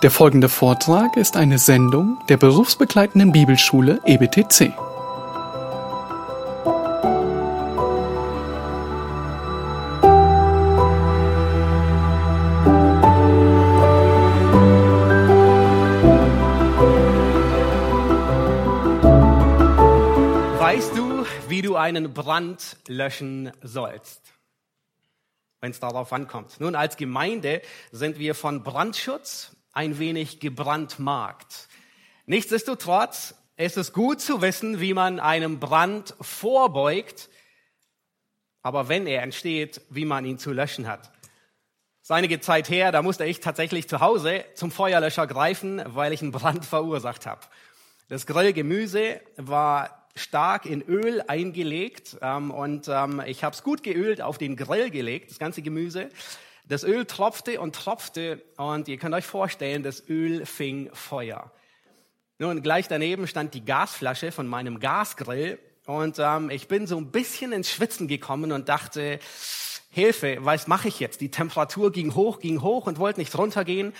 Der folgende Vortrag ist eine Sendung der berufsbegleitenden Bibelschule EBTC. Weißt du, wie du einen Brand löschen sollst, wenn es darauf ankommt? Nun, als Gemeinde sind wir von Brandschutz ein wenig gebrandmarkt. Nichtsdestotrotz ist es gut zu wissen, wie man einem Brand vorbeugt, aber wenn er entsteht, wie man ihn zu löschen hat. Das Zeit her, da musste ich tatsächlich zu Hause zum Feuerlöscher greifen, weil ich einen Brand verursacht habe. Das Grillgemüse war stark in Öl eingelegt ähm, und ähm, ich habe es gut geölt auf den Grill gelegt, das ganze Gemüse. Das Öl tropfte und tropfte und ihr könnt euch vorstellen, das Öl fing Feuer. Nun, gleich daneben stand die Gasflasche von meinem Gasgrill und ähm, ich bin so ein bisschen ins Schwitzen gekommen und dachte, Hilfe, was mache ich jetzt? Die Temperatur ging hoch, ging hoch und wollte nicht runtergehen.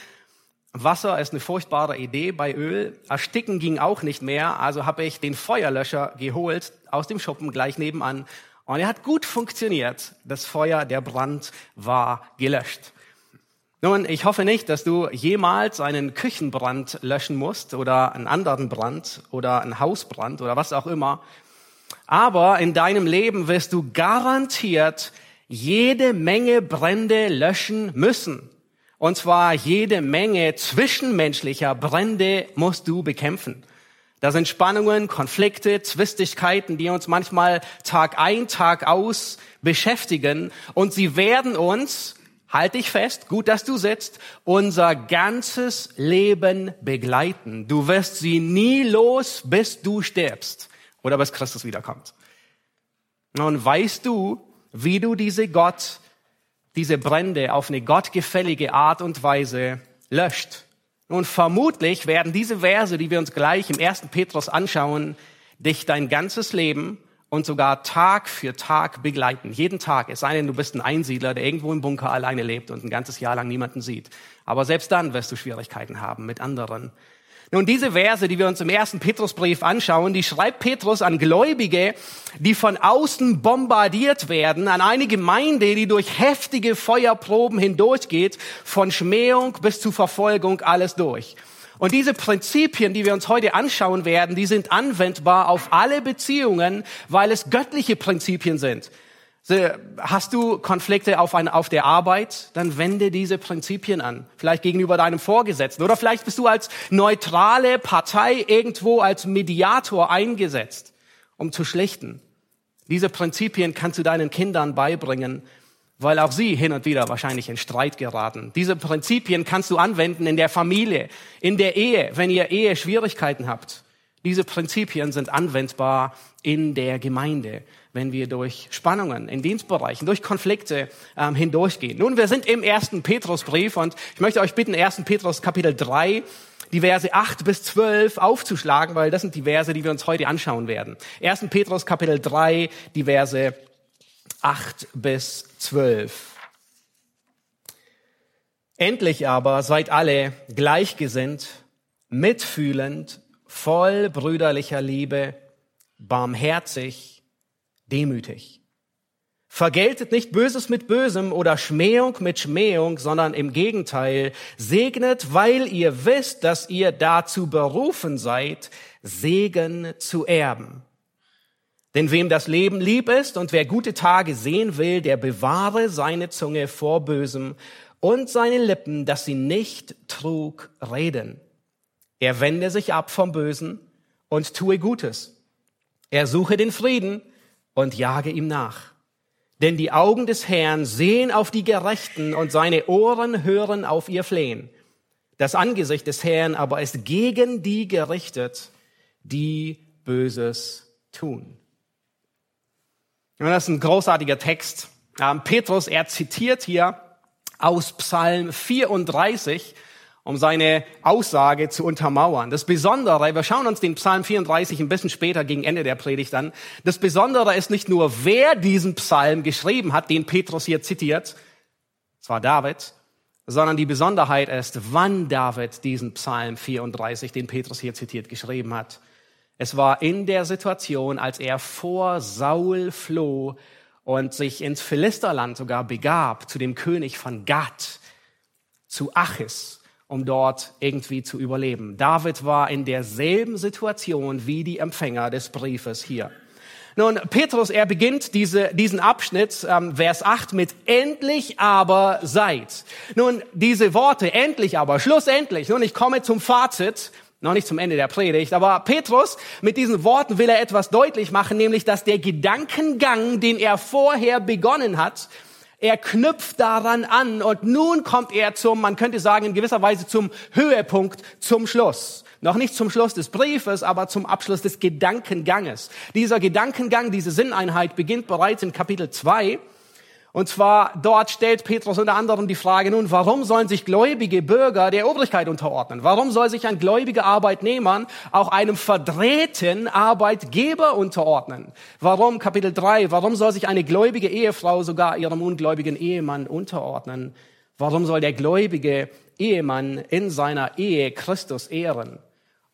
Wasser ist eine furchtbare Idee bei Öl. Ersticken ging auch nicht mehr, also habe ich den Feuerlöscher geholt aus dem Schuppen gleich nebenan und er hat gut funktioniert. Das Feuer, der Brand war gelöscht. Nun, ich hoffe nicht, dass du jemals einen Küchenbrand löschen musst oder einen anderen Brand oder einen Hausbrand oder was auch immer. Aber in deinem Leben wirst du garantiert jede Menge Brände löschen müssen. Und zwar jede Menge zwischenmenschlicher Brände musst du bekämpfen. Da sind Spannungen, Konflikte, Zwistigkeiten, die uns manchmal Tag ein, Tag aus beschäftigen. Und sie werden uns, halt dich fest, gut, dass du sitzt, unser ganzes Leben begleiten. Du wirst sie nie los, bis du stirbst oder bis Christus wiederkommt. Und weißt du, wie du diese Gott diese Brände auf eine gottgefällige Art und Weise löscht. Und vermutlich werden diese Verse, die wir uns gleich im ersten Petrus anschauen, dich dein ganzes Leben und sogar Tag für Tag begleiten. Jeden Tag, es sei denn, du bist ein Einsiedler, der irgendwo im Bunker alleine lebt und ein ganzes Jahr lang niemanden sieht. Aber selbst dann wirst du Schwierigkeiten haben mit anderen. Nun, diese Verse, die wir uns im ersten Petrusbrief anschauen, die schreibt Petrus an Gläubige, die von außen bombardiert werden, an eine Gemeinde, die durch heftige Feuerproben hindurchgeht, von Schmähung bis zu Verfolgung, alles durch. Und diese Prinzipien, die wir uns heute anschauen werden, die sind anwendbar auf alle Beziehungen, weil es göttliche Prinzipien sind. Hast du Konflikte auf, ein, auf der Arbeit, dann wende diese Prinzipien an. Vielleicht gegenüber deinem Vorgesetzten. Oder vielleicht bist du als neutrale Partei irgendwo als Mediator eingesetzt, um zu schlichten. Diese Prinzipien kannst du deinen Kindern beibringen, weil auch sie hin und wieder wahrscheinlich in Streit geraten. Diese Prinzipien kannst du anwenden in der Familie, in der Ehe, wenn ihr Ehe Schwierigkeiten habt. Diese Prinzipien sind anwendbar in der Gemeinde, wenn wir durch Spannungen in Dienstbereichen, durch Konflikte ähm, hindurchgehen. Nun, wir sind im ersten Petrusbrief und ich möchte euch bitten, ersten Petrus Kapitel 3, die Verse 8 bis 12 aufzuschlagen, weil das sind die Verse, die wir uns heute anschauen werden. Ersten Petrus Kapitel 3, die Verse 8 bis 12. Endlich aber seid alle gleichgesinnt, mitfühlend, voll brüderlicher Liebe, barmherzig, demütig. Vergeltet nicht Böses mit Bösem oder Schmähung mit Schmähung, sondern im Gegenteil, segnet, weil ihr wisst, dass ihr dazu berufen seid, Segen zu erben. Denn wem das Leben lieb ist und wer gute Tage sehen will, der bewahre seine Zunge vor Bösem und seine Lippen, dass sie nicht Trug reden. Er wende sich ab vom Bösen und tue Gutes. Er suche den Frieden und jage ihm nach. Denn die Augen des Herrn sehen auf die Gerechten und seine Ohren hören auf ihr Flehen. Das Angesicht des Herrn aber ist gegen die gerichtet, die Böses tun. Das ist ein großartiger Text. Petrus, er zitiert hier aus Psalm 34 um seine Aussage zu untermauern. Das Besondere, wir schauen uns den Psalm 34 ein bisschen später gegen Ende der Predigt an. Das Besondere ist nicht nur, wer diesen Psalm geschrieben hat, den Petrus hier zitiert, zwar David, sondern die Besonderheit ist, wann David diesen Psalm 34, den Petrus hier zitiert, geschrieben hat. Es war in der Situation, als er vor Saul floh und sich ins Philisterland sogar begab, zu dem König von Gad, zu Achis, um dort irgendwie zu überleben. David war in derselben Situation wie die Empfänger des Briefes hier. Nun, Petrus, er beginnt diese, diesen Abschnitt, ähm, Vers 8, mit endlich aber seid. Nun, diese Worte, endlich aber, schlussendlich. Nun, ich komme zum Fazit, noch nicht zum Ende der Predigt, aber Petrus, mit diesen Worten will er etwas deutlich machen, nämlich, dass der Gedankengang, den er vorher begonnen hat, er knüpft daran an und nun kommt er zum, man könnte sagen, in gewisser Weise zum Höhepunkt, zum Schluss. Noch nicht zum Schluss des Briefes, aber zum Abschluss des Gedankenganges. Dieser Gedankengang, diese Sinneinheit beginnt bereits in Kapitel 2 und zwar dort stellt Petrus unter anderem die Frage, nun, warum sollen sich gläubige Bürger der Obrigkeit unterordnen? Warum soll sich ein gläubiger Arbeitnehmer auch einem verdrehten Arbeitgeber unterordnen? Warum, Kapitel 3, warum soll sich eine gläubige Ehefrau sogar ihrem ungläubigen Ehemann unterordnen? Warum soll der gläubige Ehemann in seiner Ehe Christus ehren?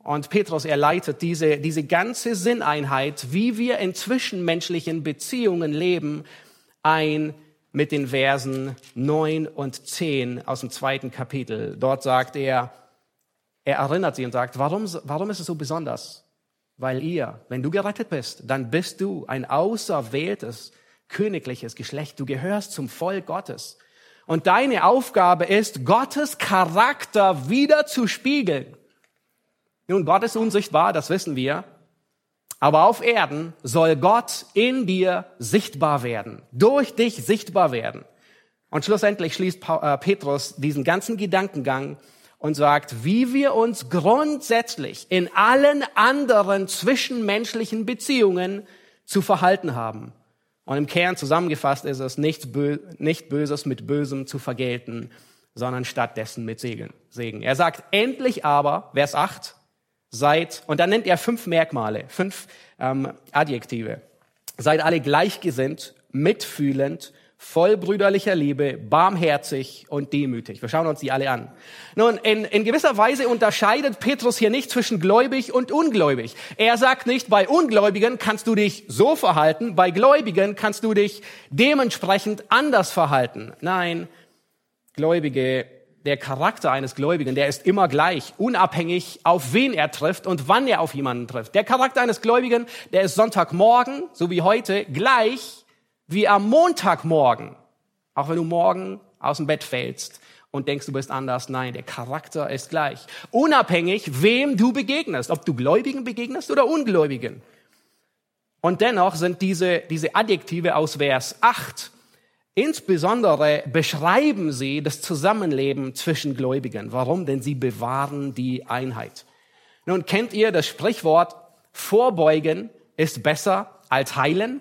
Und Petrus, er leitet diese, diese ganze Sinneinheit, wie wir in zwischenmenschlichen Beziehungen leben, ein mit den Versen 9 und 10 aus dem zweiten Kapitel. Dort sagt er, er erinnert sie und sagt, warum, warum ist es so besonders? Weil ihr, wenn du gerettet bist, dann bist du ein auserwähltes, königliches Geschlecht. Du gehörst zum Volk Gottes. Und deine Aufgabe ist, Gottes Charakter wieder zu spiegeln. Nun, Gott ist unsichtbar, das wissen wir. Aber auf Erden soll Gott in dir sichtbar werden, durch dich sichtbar werden. Und schlussendlich schließt äh, Petrus diesen ganzen Gedankengang und sagt, wie wir uns grundsätzlich in allen anderen zwischenmenschlichen Beziehungen zu verhalten haben. Und im Kern zusammengefasst ist es, nichts Bö nicht Böses mit Bösem zu vergelten, sondern stattdessen mit Segen. Er sagt, endlich aber, Vers 8, seid, und dann nennt er fünf Merkmale, fünf ähm, Adjektive. Seid alle gleichgesinnt, mitfühlend, voll brüderlicher Liebe, barmherzig und demütig. Wir schauen uns die alle an. Nun, in, in gewisser Weise unterscheidet Petrus hier nicht zwischen gläubig und ungläubig. Er sagt nicht, bei Ungläubigen kannst du dich so verhalten, bei Gläubigen kannst du dich dementsprechend anders verhalten. Nein, Gläubige der Charakter eines Gläubigen, der ist immer gleich, unabhängig, auf wen er trifft und wann er auf jemanden trifft. Der Charakter eines Gläubigen, der ist Sonntagmorgen, so wie heute, gleich wie am Montagmorgen. Auch wenn du morgen aus dem Bett fällst und denkst, du bist anders. Nein, der Charakter ist gleich. Unabhängig, wem du begegnest, ob du Gläubigen begegnest oder Ungläubigen. Und dennoch sind diese, diese Adjektive aus Vers 8 Insbesondere beschreiben sie das Zusammenleben zwischen Gläubigen. Warum? Denn sie bewahren die Einheit. Nun kennt ihr das Sprichwort, vorbeugen ist besser als heilen?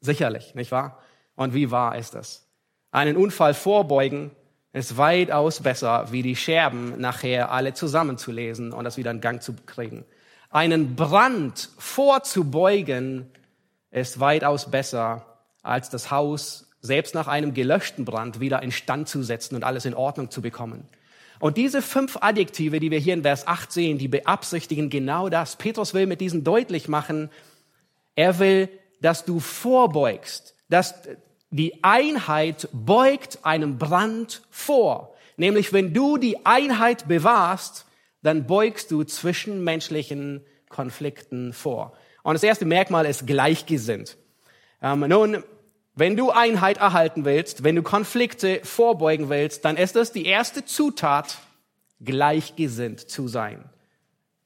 Sicherlich, nicht wahr? Und wie wahr ist das? Einen Unfall vorbeugen ist weitaus besser, wie die Scherben nachher alle zusammenzulesen und das wieder in Gang zu kriegen. Einen Brand vorzubeugen ist weitaus besser, als das Haus selbst nach einem gelöschten Brand wieder instand zu setzen und alles in Ordnung zu bekommen. Und diese fünf Adjektive, die wir hier in Vers 8 sehen, die beabsichtigen genau das. Petrus will mit diesen deutlich machen, er will, dass du vorbeugst, dass die Einheit beugt einem Brand vor. Nämlich, wenn du die Einheit bewahrst, dann beugst du zwischenmenschlichen Konflikten vor. Und das erste Merkmal ist gleichgesinnt. Ähm, nun, wenn du Einheit erhalten willst, wenn du Konflikte vorbeugen willst, dann ist es die erste Zutat, gleichgesinnt zu sein.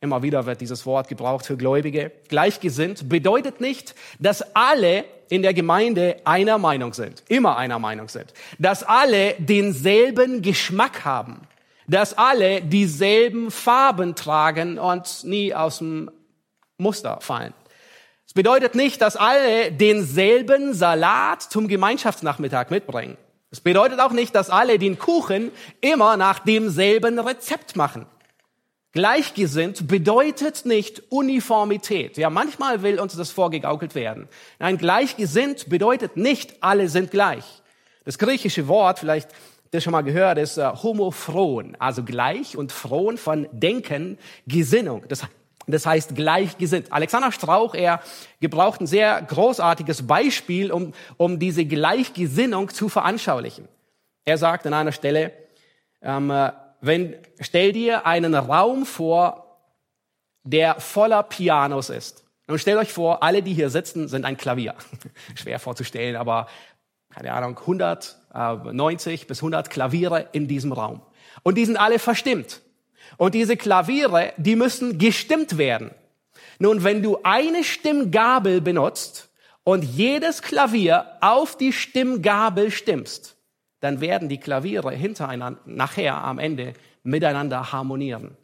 Immer wieder wird dieses Wort gebraucht für Gläubige. Gleichgesinnt bedeutet nicht, dass alle in der Gemeinde einer Meinung sind, immer einer Meinung sind, dass alle denselben Geschmack haben, dass alle dieselben Farben tragen und nie aus dem Muster fallen bedeutet nicht, dass alle denselben Salat zum Gemeinschaftsnachmittag mitbringen. Es bedeutet auch nicht, dass alle den Kuchen immer nach demselben Rezept machen. Gleichgesinnt bedeutet nicht Uniformität. Ja, manchmal will uns das vorgegaukelt werden. Nein, gleichgesinnt bedeutet nicht, alle sind gleich. Das griechische Wort, vielleicht das schon mal gehört, ist äh, homophron, also gleich und frohn von Denken, Gesinnung. Das, das heißt gleichgesinnt. Alexander Strauch, er gebraucht ein sehr großartiges Beispiel, um, um diese Gleichgesinnung zu veranschaulichen. Er sagt an einer Stelle, ähm, äh, wenn, stell dir einen Raum vor, der voller Pianos ist. Und stellt euch vor, alle, die hier sitzen, sind ein Klavier. Schwer vorzustellen, aber keine Ahnung, 190 äh, bis 100 Klaviere in diesem Raum. Und die sind alle verstimmt. Und diese Klaviere, die müssen gestimmt werden. Nun, wenn du eine Stimmgabel benutzt und jedes Klavier auf die Stimmgabel stimmst, dann werden die Klaviere hintereinander nachher am Ende miteinander harmonieren.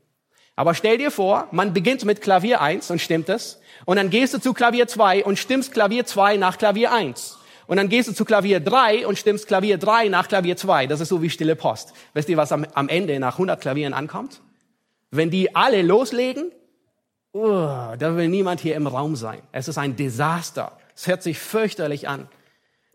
Aber stell dir vor, man beginnt mit Klavier 1 und stimmt es. Und dann gehst du zu Klavier 2 und stimmst Klavier 2 nach Klavier 1. Und dann gehst du zu Klavier 3 und stimmst Klavier 3 nach Klavier 2. Das ist so wie stille Post. Wisst ihr, was am, am Ende nach 100 Klavieren ankommt? Wenn die alle loslegen, oh, da will niemand hier im Raum sein. Es ist ein Desaster. Es hört sich fürchterlich an.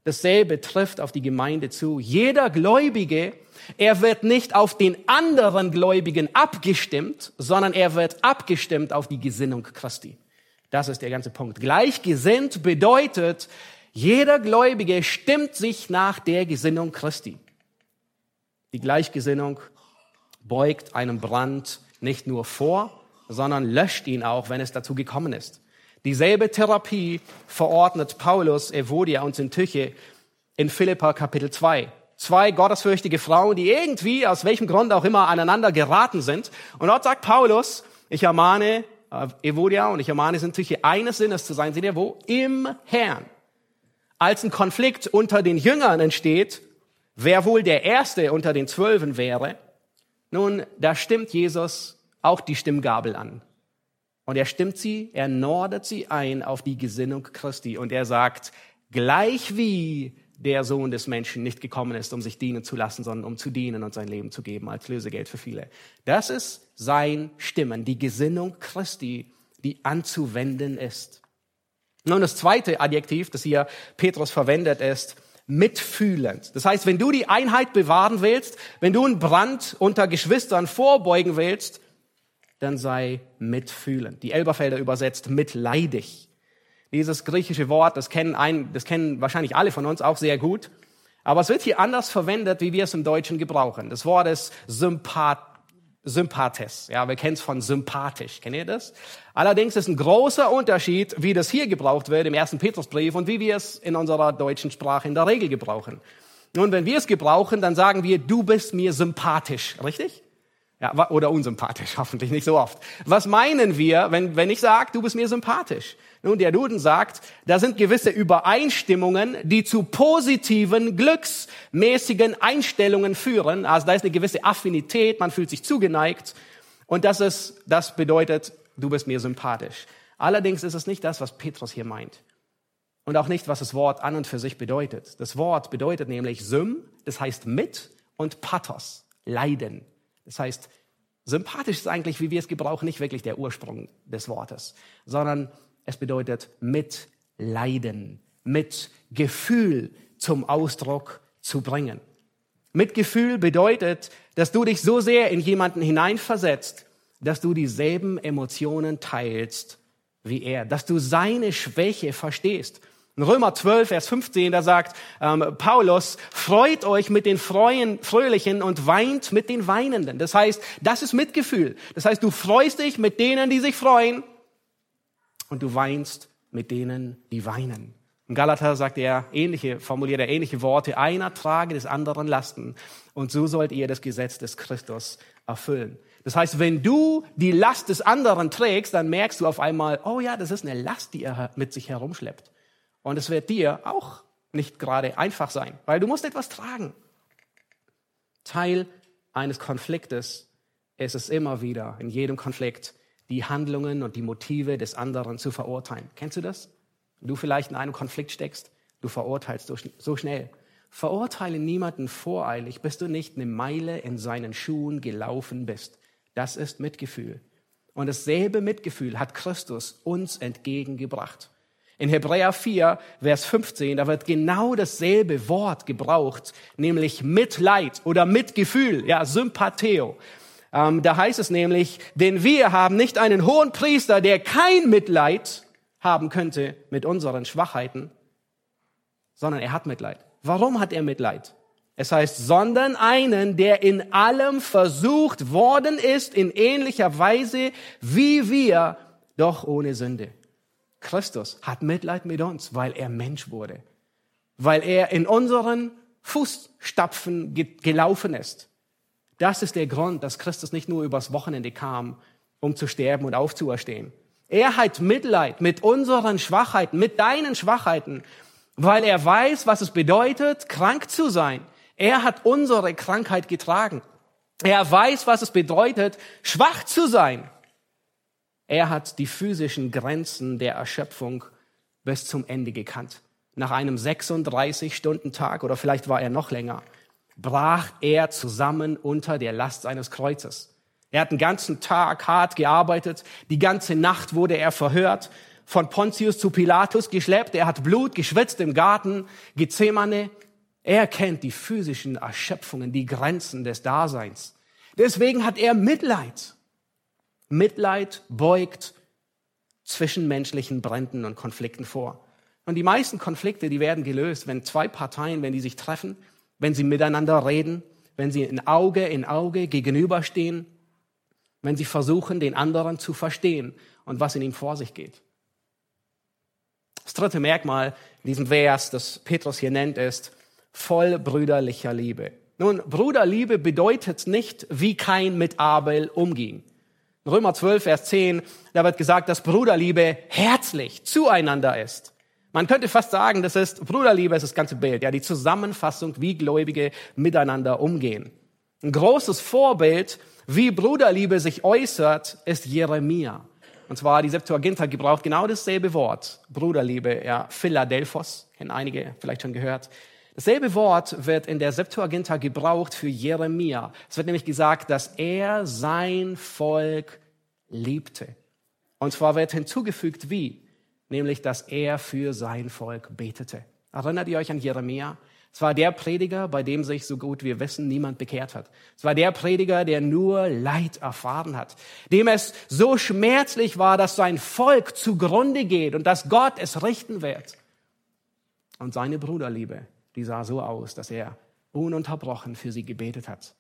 Dasselbe trifft auf die Gemeinde zu. Jeder Gläubige, er wird nicht auf den anderen Gläubigen abgestimmt, sondern er wird abgestimmt auf die Gesinnung Christi. Das ist der ganze Punkt. Gleichgesinnt bedeutet, jeder Gläubige stimmt sich nach der Gesinnung Christi. Die Gleichgesinnung beugt einem Brand nicht nur vor, sondern löscht ihn auch, wenn es dazu gekommen ist. Dieselbe Therapie verordnet Paulus, Evodia und Syntyche in Philippa Kapitel 2. Zwei gottesfürchtige Frauen, die irgendwie, aus welchem Grund auch immer, aneinander geraten sind. Und dort sagt Paulus, ich ermahne äh, Evodia und ich ermahne Syntyche, eines Sinnes zu sein. Seht ihr wo? Im Herrn. Als ein Konflikt unter den Jüngern entsteht, wer wohl der Erste unter den Zwölfen wäre, nun, da stimmt Jesus auch die Stimmgabel an. Und er stimmt sie, er nordet sie ein auf die Gesinnung Christi. Und er sagt, gleich wie der Sohn des Menschen nicht gekommen ist, um sich dienen zu lassen, sondern um zu dienen und sein Leben zu geben als Lösegeld für viele. Das ist sein Stimmen, die Gesinnung Christi, die anzuwenden ist. Nun, das zweite Adjektiv, das hier Petrus verwendet, ist mitfühlend. Das heißt, wenn du die Einheit bewahren willst, wenn du einen Brand unter Geschwistern vorbeugen willst, dann sei mitfühlend. Die Elberfelder übersetzt mitleidig. Dieses griechische Wort, das kennen, ein, das kennen wahrscheinlich alle von uns auch sehr gut. Aber es wird hier anders verwendet, wie wir es im Deutschen gebrauchen. Das Wort ist Sympath Sympathes. Ja, wir kennen es von sympathisch. Kennt ihr das? Allerdings ist ein großer Unterschied, wie das hier gebraucht wird im ersten Petrusbrief und wie wir es in unserer deutschen Sprache in der Regel gebrauchen. Nun, wenn wir es gebrauchen, dann sagen wir, du bist mir sympathisch. Richtig? Ja, oder unsympathisch, hoffentlich nicht so oft. Was meinen wir, wenn, wenn ich sage, du bist mir sympathisch? Nun, der Duden sagt, da sind gewisse Übereinstimmungen, die zu positiven, glücksmäßigen Einstellungen führen. Also da ist eine gewisse Affinität, man fühlt sich zugeneigt. Und das ist, das bedeutet, du bist mir sympathisch. Allerdings ist es nicht das, was Petrus hier meint. Und auch nicht, was das Wort an und für sich bedeutet. Das Wort bedeutet nämlich Sym, das heißt mit, und Pathos, Leiden. Das heißt, sympathisch ist eigentlich, wie wir es gebrauchen, nicht wirklich der Ursprung des Wortes, sondern es bedeutet mit Leiden, mit Gefühl zum Ausdruck zu bringen. Mitgefühl bedeutet, dass du dich so sehr in jemanden hineinversetzt, dass du dieselben Emotionen teilst wie er, dass du seine Schwäche verstehst in Römer 12, Vers 15, da sagt ähm, Paulus, freut euch mit den Freuen, Fröhlichen und weint mit den Weinenden. Das heißt, das ist Mitgefühl. Das heißt, du freust dich mit denen, die sich freuen und du weinst mit denen, die weinen. In Galater sagt er ähnliche, formuliert er ähnliche Worte. Einer trage des anderen Lasten. Und so sollt ihr das Gesetz des Christus erfüllen. Das heißt, wenn du die Last des anderen trägst, dann merkst du auf einmal, oh ja, das ist eine Last, die er mit sich herumschleppt. Und es wird dir auch nicht gerade einfach sein, weil du musst etwas tragen. Teil eines Konfliktes ist es immer wieder, in jedem Konflikt, die Handlungen und die Motive des anderen zu verurteilen. Kennst du das? Du vielleicht in einem Konflikt steckst, du verurteilst so schnell. Verurteile niemanden voreilig, bis du nicht eine Meile in seinen Schuhen gelaufen bist. Das ist Mitgefühl. Und dasselbe Mitgefühl hat Christus uns entgegengebracht. In Hebräer 4, Vers 15, da wird genau dasselbe Wort gebraucht, nämlich Mitleid oder Mitgefühl, ja, Sympatheo. Ähm, da heißt es nämlich, denn wir haben nicht einen hohen Priester, der kein Mitleid haben könnte mit unseren Schwachheiten, sondern er hat Mitleid. Warum hat er Mitleid? Es heißt, sondern einen, der in allem versucht worden ist, in ähnlicher Weise wie wir, doch ohne Sünde. Christus hat Mitleid mit uns, weil er Mensch wurde, weil er in unseren Fußstapfen gelaufen ist. Das ist der Grund, dass Christus nicht nur übers Wochenende kam, um zu sterben und aufzuerstehen. Er hat Mitleid mit unseren Schwachheiten, mit deinen Schwachheiten, weil er weiß, was es bedeutet, krank zu sein. Er hat unsere Krankheit getragen. Er weiß, was es bedeutet, schwach zu sein. Er hat die physischen Grenzen der Erschöpfung bis zum Ende gekannt. Nach einem 36-Stunden-Tag oder vielleicht war er noch länger, brach er zusammen unter der Last seines Kreuzes. Er hat den ganzen Tag hart gearbeitet, die ganze Nacht wurde er verhört, von Pontius zu Pilatus geschleppt, er hat Blut geschwitzt im Garten Gethsemane. Er kennt die physischen Erschöpfungen, die Grenzen des Daseins. Deswegen hat er Mitleid Mitleid beugt zwischenmenschlichen Bränden und Konflikten vor. Und die meisten Konflikte, die werden gelöst, wenn zwei Parteien, wenn die sich treffen, wenn sie miteinander reden, wenn sie in Auge in Auge gegenüberstehen, wenn sie versuchen, den anderen zu verstehen und was in ihm vor sich geht. Das dritte Merkmal in diesem Vers, das Petrus hier nennt, ist voll brüderlicher Liebe. Nun, Bruderliebe bedeutet nicht, wie kein mit Abel umging. Römer 12, Vers 10, da wird gesagt, dass Bruderliebe herzlich zueinander ist. Man könnte fast sagen, das ist Bruderliebe, ist das ganze Bild, ja, die Zusammenfassung, wie Gläubige miteinander umgehen. Ein großes Vorbild, wie Bruderliebe sich äußert, ist Jeremia. Und zwar die Septuaginta gebraucht genau dasselbe Wort, Bruderliebe, ja, Philadelphos, kennen einige vielleicht schon gehört. Dasselbe Wort wird in der Septuaginta gebraucht für Jeremia. Es wird nämlich gesagt, dass er sein Volk liebte. Und zwar wird hinzugefügt wie, nämlich dass er für sein Volk betete. Erinnert ihr euch an Jeremia? Es war der Prediger, bei dem sich, so gut wir wissen, niemand bekehrt hat. Es war der Prediger, der nur Leid erfahren hat, dem es so schmerzlich war, dass sein Volk zugrunde geht und dass Gott es richten wird. Und seine Bruderliebe die sah so aus, dass er ununterbrochen für sie gebetet hat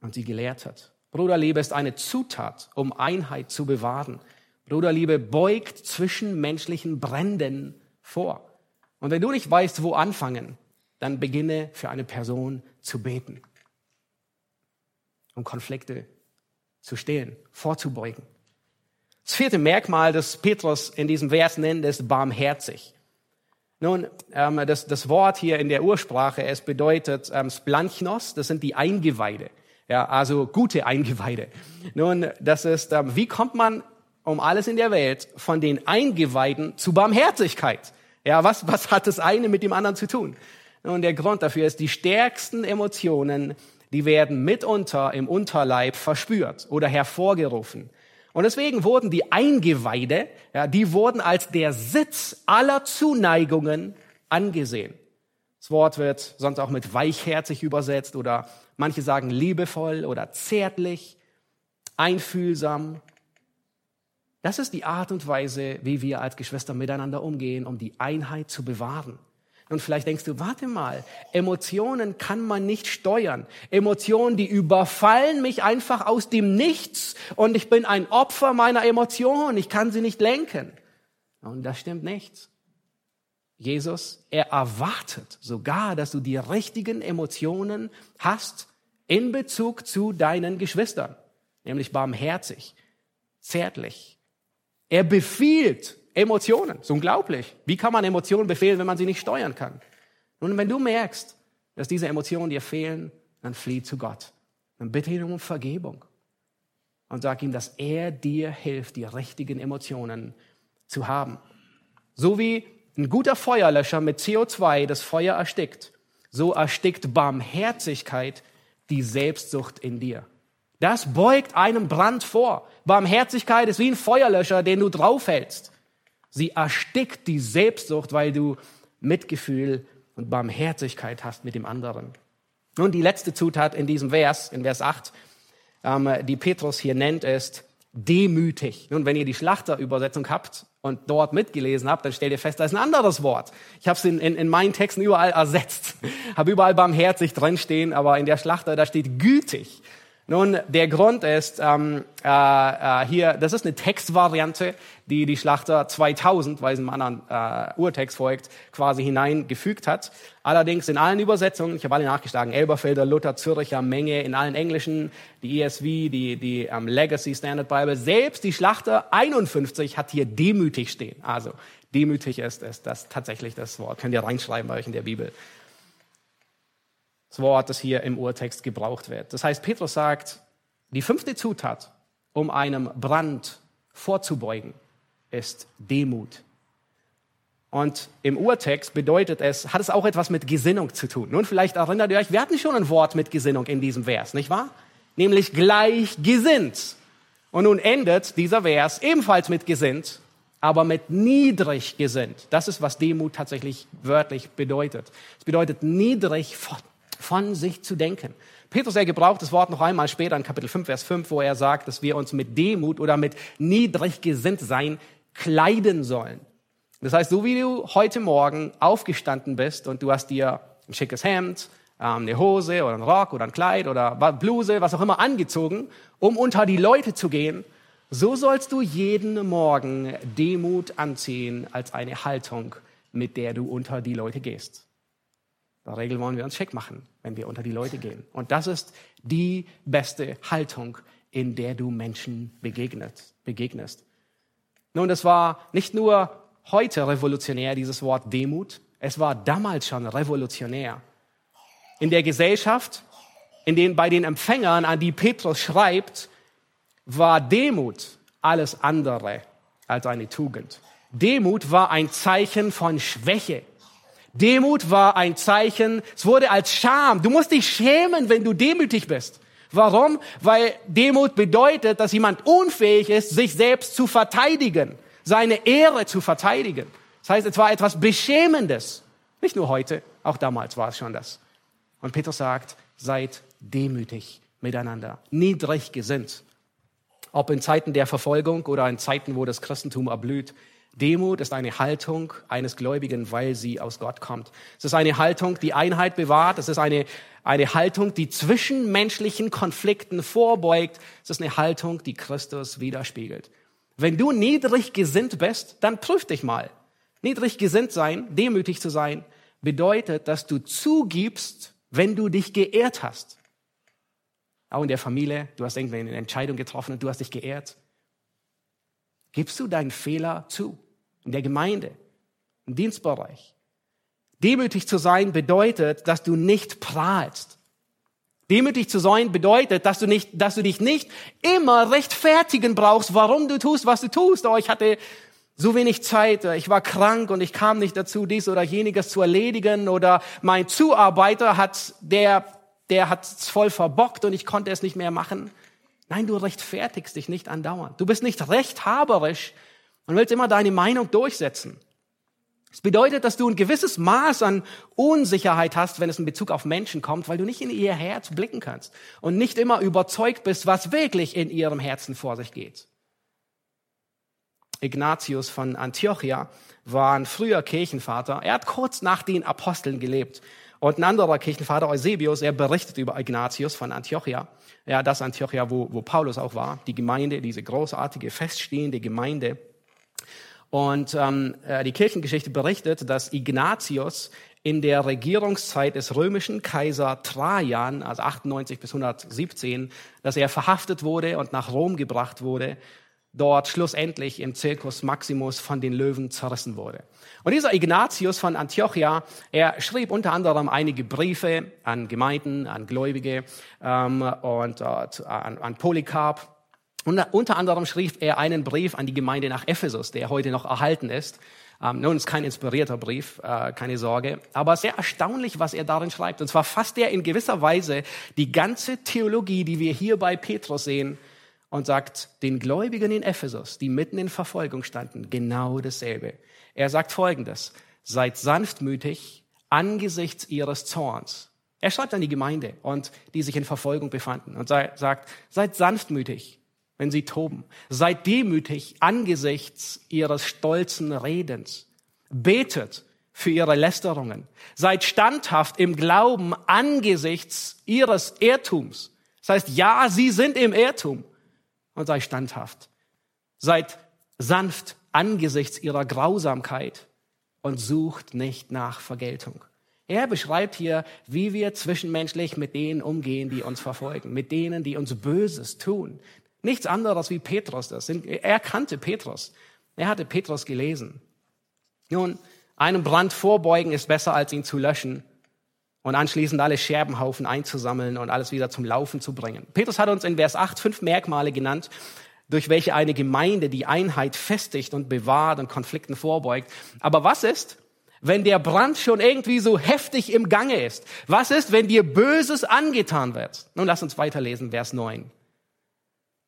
und sie gelehrt hat. Bruderliebe ist eine Zutat, um Einheit zu bewahren. Bruderliebe beugt zwischen menschlichen Bränden vor. Und wenn du nicht weißt, wo anfangen, dann beginne für eine Person zu beten, um Konflikte zu stehlen, vorzubeugen. Das vierte Merkmal, das Petrus in diesem Vers nennt, ist barmherzig. Nun, ähm, das, das Wort hier in der Ursprache, es bedeutet ähm, Splanchnos, das sind die Eingeweide. Ja, also gute Eingeweide. Nun, das ist, ähm, wie kommt man um alles in der Welt von den Eingeweiden zu Barmherzigkeit? Ja, was, was hat das eine mit dem anderen zu tun? Nun, der Grund dafür ist, die stärksten Emotionen, die werden mitunter im Unterleib verspürt oder hervorgerufen. Und deswegen wurden die Eingeweide, ja, die wurden als der Sitz aller Zuneigungen angesehen. Das Wort wird sonst auch mit weichherzig übersetzt oder manche sagen liebevoll oder zärtlich, einfühlsam. Das ist die Art und Weise, wie wir als Geschwister miteinander umgehen, um die Einheit zu bewahren. Und vielleicht denkst du, warte mal, Emotionen kann man nicht steuern. Emotionen, die überfallen mich einfach aus dem Nichts und ich bin ein Opfer meiner Emotionen. Ich kann sie nicht lenken. Und das stimmt nicht. Jesus, er erwartet sogar, dass du die richtigen Emotionen hast in Bezug zu deinen Geschwistern, nämlich barmherzig, zärtlich. Er befiehlt Emotionen. Ist unglaublich. Wie kann man Emotionen befehlen, wenn man sie nicht steuern kann? Nun, wenn du merkst, dass diese Emotionen dir fehlen, dann flieh zu Gott. Dann bitte ihn um Vergebung. Und sag ihm, dass er dir hilft, die richtigen Emotionen zu haben. So wie ein guter Feuerlöscher mit CO2 das Feuer erstickt, so erstickt Barmherzigkeit die Selbstsucht in dir. Das beugt einem Brand vor. Barmherzigkeit ist wie ein Feuerlöscher, den du draufhältst. Sie erstickt die Selbstsucht, weil du Mitgefühl und Barmherzigkeit hast mit dem anderen. Nun, die letzte Zutat in diesem Vers, in Vers 8, ähm, die Petrus hier nennt, ist demütig. Nun, wenn ihr die Schlachterübersetzung habt und dort mitgelesen habt, dann stellt ihr fest, da ist ein anderes Wort. Ich habe es in, in, in meinen Texten überall ersetzt, habe überall barmherzig drinstehen, aber in der Schlachter, da steht gütig. Nun, der Grund ist ähm, äh, äh, hier, das ist eine Textvariante, die die Schlachter 2000, weil es einem anderen äh, Urtext folgt, quasi hineingefügt hat. Allerdings in allen Übersetzungen, ich habe alle nachgeschlagen, Elberfelder, Luther, Zürcher, Menge, in allen Englischen, die ESV, die, die ähm, Legacy Standard Bible, selbst die Schlachter 51 hat hier demütig stehen. Also demütig ist, ist das tatsächlich das Wort. Könnt ihr reinschreiben bei euch in der Bibel das Wort, das hier im Urtext gebraucht wird. Das heißt, Petrus sagt, die fünfte Zutat, um einem Brand vorzubeugen, ist Demut. Und im Urtext bedeutet es, hat es auch etwas mit Gesinnung zu tun. Nun, vielleicht erinnert ihr euch, wir hatten schon ein Wort mit Gesinnung in diesem Vers, nicht wahr? Nämlich gleichgesinnt. Und nun endet dieser Vers ebenfalls mit gesinnt, aber mit niedrig gesinnt. Das ist, was Demut tatsächlich wörtlich bedeutet. Es bedeutet niedrig von sich zu denken. Petrus, er gebraucht das Wort noch einmal später in Kapitel 5, Vers 5, wo er sagt, dass wir uns mit Demut oder mit niedrig gesinnt sein kleiden sollen. Das heißt, so wie du heute Morgen aufgestanden bist und du hast dir ein schickes Hemd, ähm, eine Hose oder ein Rock oder ein Kleid oder Bluse, was auch immer angezogen, um unter die Leute zu gehen, so sollst du jeden Morgen Demut anziehen als eine Haltung, mit der du unter die Leute gehst. In der Regel wollen wir uns schick machen, wenn wir unter die Leute gehen. Und das ist die beste Haltung, in der du Menschen begegnet, begegnest. Nun, das war nicht nur heute revolutionär, dieses Wort Demut. Es war damals schon revolutionär. In der Gesellschaft, in den, bei den Empfängern, an die Petrus schreibt, war Demut alles andere als eine Tugend. Demut war ein Zeichen von Schwäche. Demut war ein Zeichen, es wurde als Scham. Du musst dich schämen, wenn du demütig bist. Warum? Weil Demut bedeutet, dass jemand unfähig ist, sich selbst zu verteidigen, seine Ehre zu verteidigen. Das heißt, es war etwas Beschämendes. Nicht nur heute, auch damals war es schon das. Und Petrus sagt, seid demütig miteinander, niedrig gesinnt. Ob in Zeiten der Verfolgung oder in Zeiten, wo das Christentum erblüht, Demut ist eine Haltung eines Gläubigen, weil sie aus Gott kommt. Es ist eine Haltung, die Einheit bewahrt. Es ist eine, eine Haltung, die zwischenmenschlichen Konflikten vorbeugt. Es ist eine Haltung, die Christus widerspiegelt. Wenn du niedrig gesinnt bist, dann prüf dich mal. Niedrig gesinnt sein, demütig zu sein, bedeutet, dass du zugibst, wenn du dich geehrt hast. Auch in der Familie, du hast irgendwie eine Entscheidung getroffen und du hast dich geehrt. Gibst du deinen Fehler zu? In der Gemeinde, im Dienstbereich. Demütig zu sein bedeutet, dass du nicht prahlst. Demütig zu sein bedeutet, dass du nicht, dass du dich nicht immer rechtfertigen brauchst, warum du tust, was du tust. Oh, ich hatte so wenig Zeit, ich war krank und ich kam nicht dazu, dies oder jeniges zu erledigen oder mein Zuarbeiter hat, der, der hat es voll verbockt und ich konnte es nicht mehr machen. Nein, du rechtfertigst dich nicht andauernd. Du bist nicht rechthaberisch, und willst immer deine Meinung durchsetzen. Das bedeutet, dass du ein gewisses Maß an Unsicherheit hast, wenn es in Bezug auf Menschen kommt, weil du nicht in ihr Herz blicken kannst und nicht immer überzeugt bist, was wirklich in ihrem Herzen vor sich geht. Ignatius von Antiochia war ein früher Kirchenvater. Er hat kurz nach den Aposteln gelebt. Und ein anderer Kirchenvater, Eusebius, er berichtet über Ignatius von Antiochia. Ja, das Antiochia, wo, wo Paulus auch war. Die Gemeinde, diese großartige, feststehende Gemeinde. Und ähm, äh, die Kirchengeschichte berichtet, dass Ignatius in der Regierungszeit des römischen Kaiser Trajan, also 98 bis 117, dass er verhaftet wurde und nach Rom gebracht wurde, dort schlussendlich im Circus Maximus von den Löwen zerrissen wurde. Und dieser Ignatius von Antiochia, er schrieb unter anderem einige Briefe an Gemeinden, an Gläubige ähm, und äh, an, an Polycarp und unter anderem schrieb er einen Brief an die Gemeinde nach Ephesus, der heute noch erhalten ist. Ähm, nun ist kein inspirierter Brief, äh, keine Sorge, aber sehr erstaunlich, was er darin schreibt. Und zwar fasst er in gewisser Weise die ganze Theologie, die wir hier bei Petrus sehen, und sagt den Gläubigen in Ephesus, die mitten in Verfolgung standen, genau dasselbe. Er sagt Folgendes, seid sanftmütig angesichts ihres Zorns. Er schreibt an die Gemeinde und die sich in Verfolgung befanden und sagt, seid sanftmütig, wenn sie toben. Seid demütig angesichts ihres stolzen Redens. Betet für ihre Lästerungen. Seid standhaft im Glauben angesichts ihres Irrtums. Das heißt, ja, sie sind im Irrtum. Und sei standhaft. Seid sanft angesichts ihrer Grausamkeit und sucht nicht nach Vergeltung. Er beschreibt hier, wie wir zwischenmenschlich mit denen umgehen, die uns verfolgen, mit denen, die uns Böses tun. Nichts anderes wie Petrus das. Er kannte Petrus. Er hatte Petrus gelesen. Nun, einem Brand vorbeugen ist besser, als ihn zu löschen und anschließend alle Scherbenhaufen einzusammeln und alles wieder zum Laufen zu bringen. Petrus hat uns in Vers 8 fünf Merkmale genannt, durch welche eine Gemeinde die Einheit festigt und bewahrt und Konflikten vorbeugt. Aber was ist, wenn der Brand schon irgendwie so heftig im Gange ist? Was ist, wenn dir Böses angetan wird? Nun lass uns weiterlesen, Vers 9.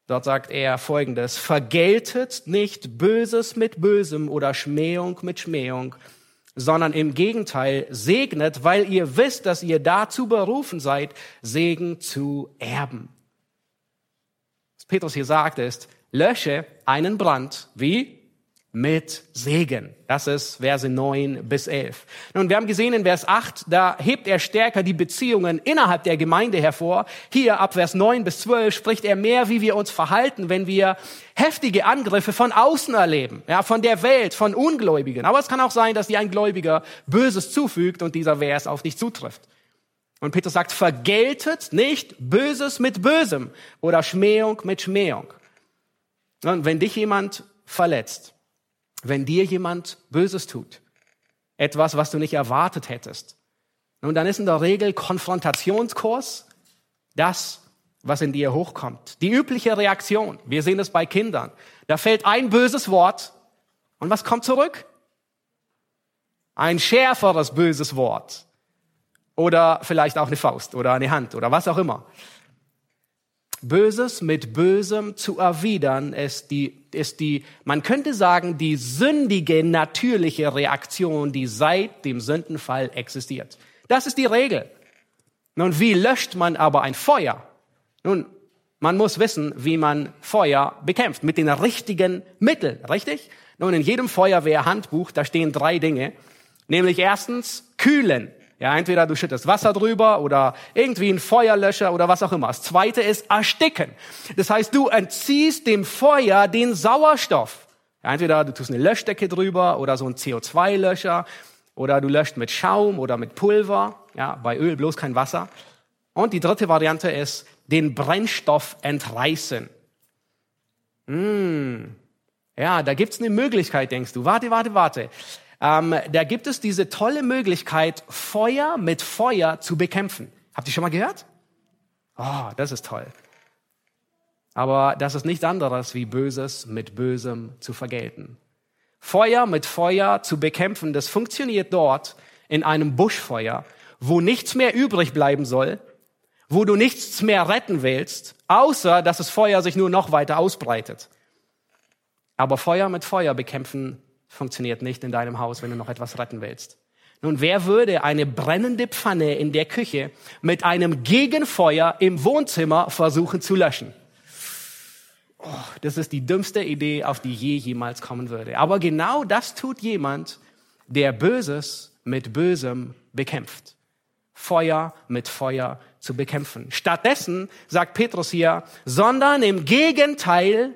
Dort sagt er folgendes, vergeltet nicht Böses mit Bösem oder Schmähung mit Schmähung, sondern im Gegenteil segnet, weil ihr wisst, dass ihr dazu berufen seid, Segen zu erben. Was Petrus hier sagt ist, lösche einen Brand. Wie? Mit Segen. Das ist Verse 9 bis 11. Nun, wir haben gesehen in Vers 8, da hebt er stärker die Beziehungen innerhalb der Gemeinde hervor. Hier ab Vers 9 bis 12 spricht er mehr, wie wir uns verhalten, wenn wir heftige Angriffe von außen erleben, ja, von der Welt, von Ungläubigen. Aber es kann auch sein, dass dir ein Gläubiger Böses zufügt und dieser Vers auf dich zutrifft. Und Petrus sagt, vergeltet nicht Böses mit Bösem oder Schmähung mit Schmähung. Und wenn dich jemand verletzt, wenn dir jemand Böses tut, etwas, was du nicht erwartet hättest. Nun, dann ist in der Regel Konfrontationskurs das, was in dir hochkommt. Die übliche Reaktion. Wir sehen es bei Kindern. Da fällt ein böses Wort und was kommt zurück? Ein schärferes böses Wort. Oder vielleicht auch eine Faust oder eine Hand oder was auch immer. Böses mit Bösem zu erwidern, ist die, ist die, man könnte sagen, die sündige natürliche Reaktion, die seit dem Sündenfall existiert. Das ist die Regel. Nun, wie löscht man aber ein Feuer? Nun, man muss wissen, wie man Feuer bekämpft. Mit den richtigen Mitteln, richtig? Nun, in jedem Feuerwehrhandbuch, da stehen drei Dinge. Nämlich erstens, kühlen. Ja, entweder du schüttest Wasser drüber oder irgendwie ein Feuerlöscher oder was auch immer. Das zweite ist ersticken. Das heißt, du entziehst dem Feuer den Sauerstoff. Ja, entweder du tust eine Löschdecke drüber oder so ein CO2-Löscher oder du löscht mit Schaum oder mit Pulver. Ja, bei Öl bloß kein Wasser. Und die dritte Variante ist den Brennstoff entreißen. Hm. Ja, da gibt's eine Möglichkeit, denkst du. Warte, warte, warte ähm, da gibt es diese tolle Möglichkeit, Feuer mit Feuer zu bekämpfen. Habt ihr schon mal gehört? Oh, das ist toll. Aber das ist nichts anderes wie Böses mit Bösem zu vergelten. Feuer mit Feuer zu bekämpfen, das funktioniert dort in einem Buschfeuer, wo nichts mehr übrig bleiben soll, wo du nichts mehr retten willst, außer dass das Feuer sich nur noch weiter ausbreitet. Aber Feuer mit Feuer bekämpfen funktioniert nicht in deinem Haus, wenn du noch etwas retten willst. Nun, wer würde eine brennende Pfanne in der Küche mit einem Gegenfeuer im Wohnzimmer versuchen zu löschen? Oh, das ist die dümmste Idee, auf die je jemals kommen würde. Aber genau das tut jemand, der Böses mit Bösem bekämpft. Feuer mit Feuer zu bekämpfen. Stattdessen sagt Petrus hier, sondern im Gegenteil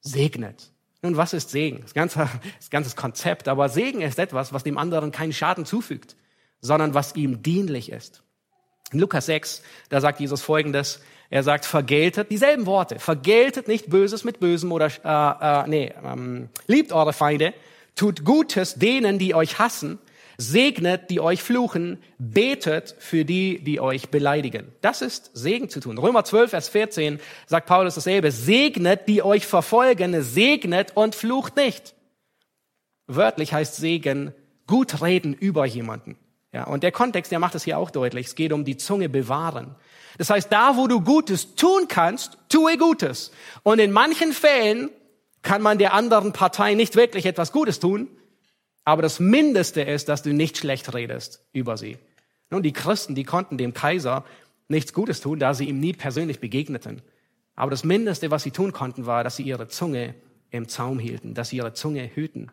segnet. Nun, was ist Segen? Das ganze, das ganze Konzept. Aber Segen ist etwas, was dem anderen keinen Schaden zufügt, sondern was ihm dienlich ist. In Lukas 6, da sagt Jesus Folgendes. Er sagt, vergeltet, dieselben Worte, vergeltet nicht Böses mit Bösem oder, äh, äh, nee, ähm, liebt eure Feinde, tut Gutes denen, die euch hassen, Segnet, die euch fluchen, betet für die, die euch beleidigen. Das ist Segen zu tun. Römer 12, Vers 14 sagt Paulus dasselbe. Segnet, die euch verfolgen, segnet und flucht nicht. Wörtlich heißt Segen, gut reden über jemanden. Ja, und der Kontext, der macht es hier auch deutlich. Es geht um die Zunge bewahren. Das heißt, da, wo du Gutes tun kannst, tue Gutes. Und in manchen Fällen kann man der anderen Partei nicht wirklich etwas Gutes tun, aber das Mindeste ist, dass du nicht schlecht redest über sie. Nun, die Christen, die konnten dem Kaiser nichts Gutes tun, da sie ihm nie persönlich begegneten. Aber das Mindeste, was sie tun konnten, war, dass sie ihre Zunge im Zaum hielten, dass sie ihre Zunge hüten.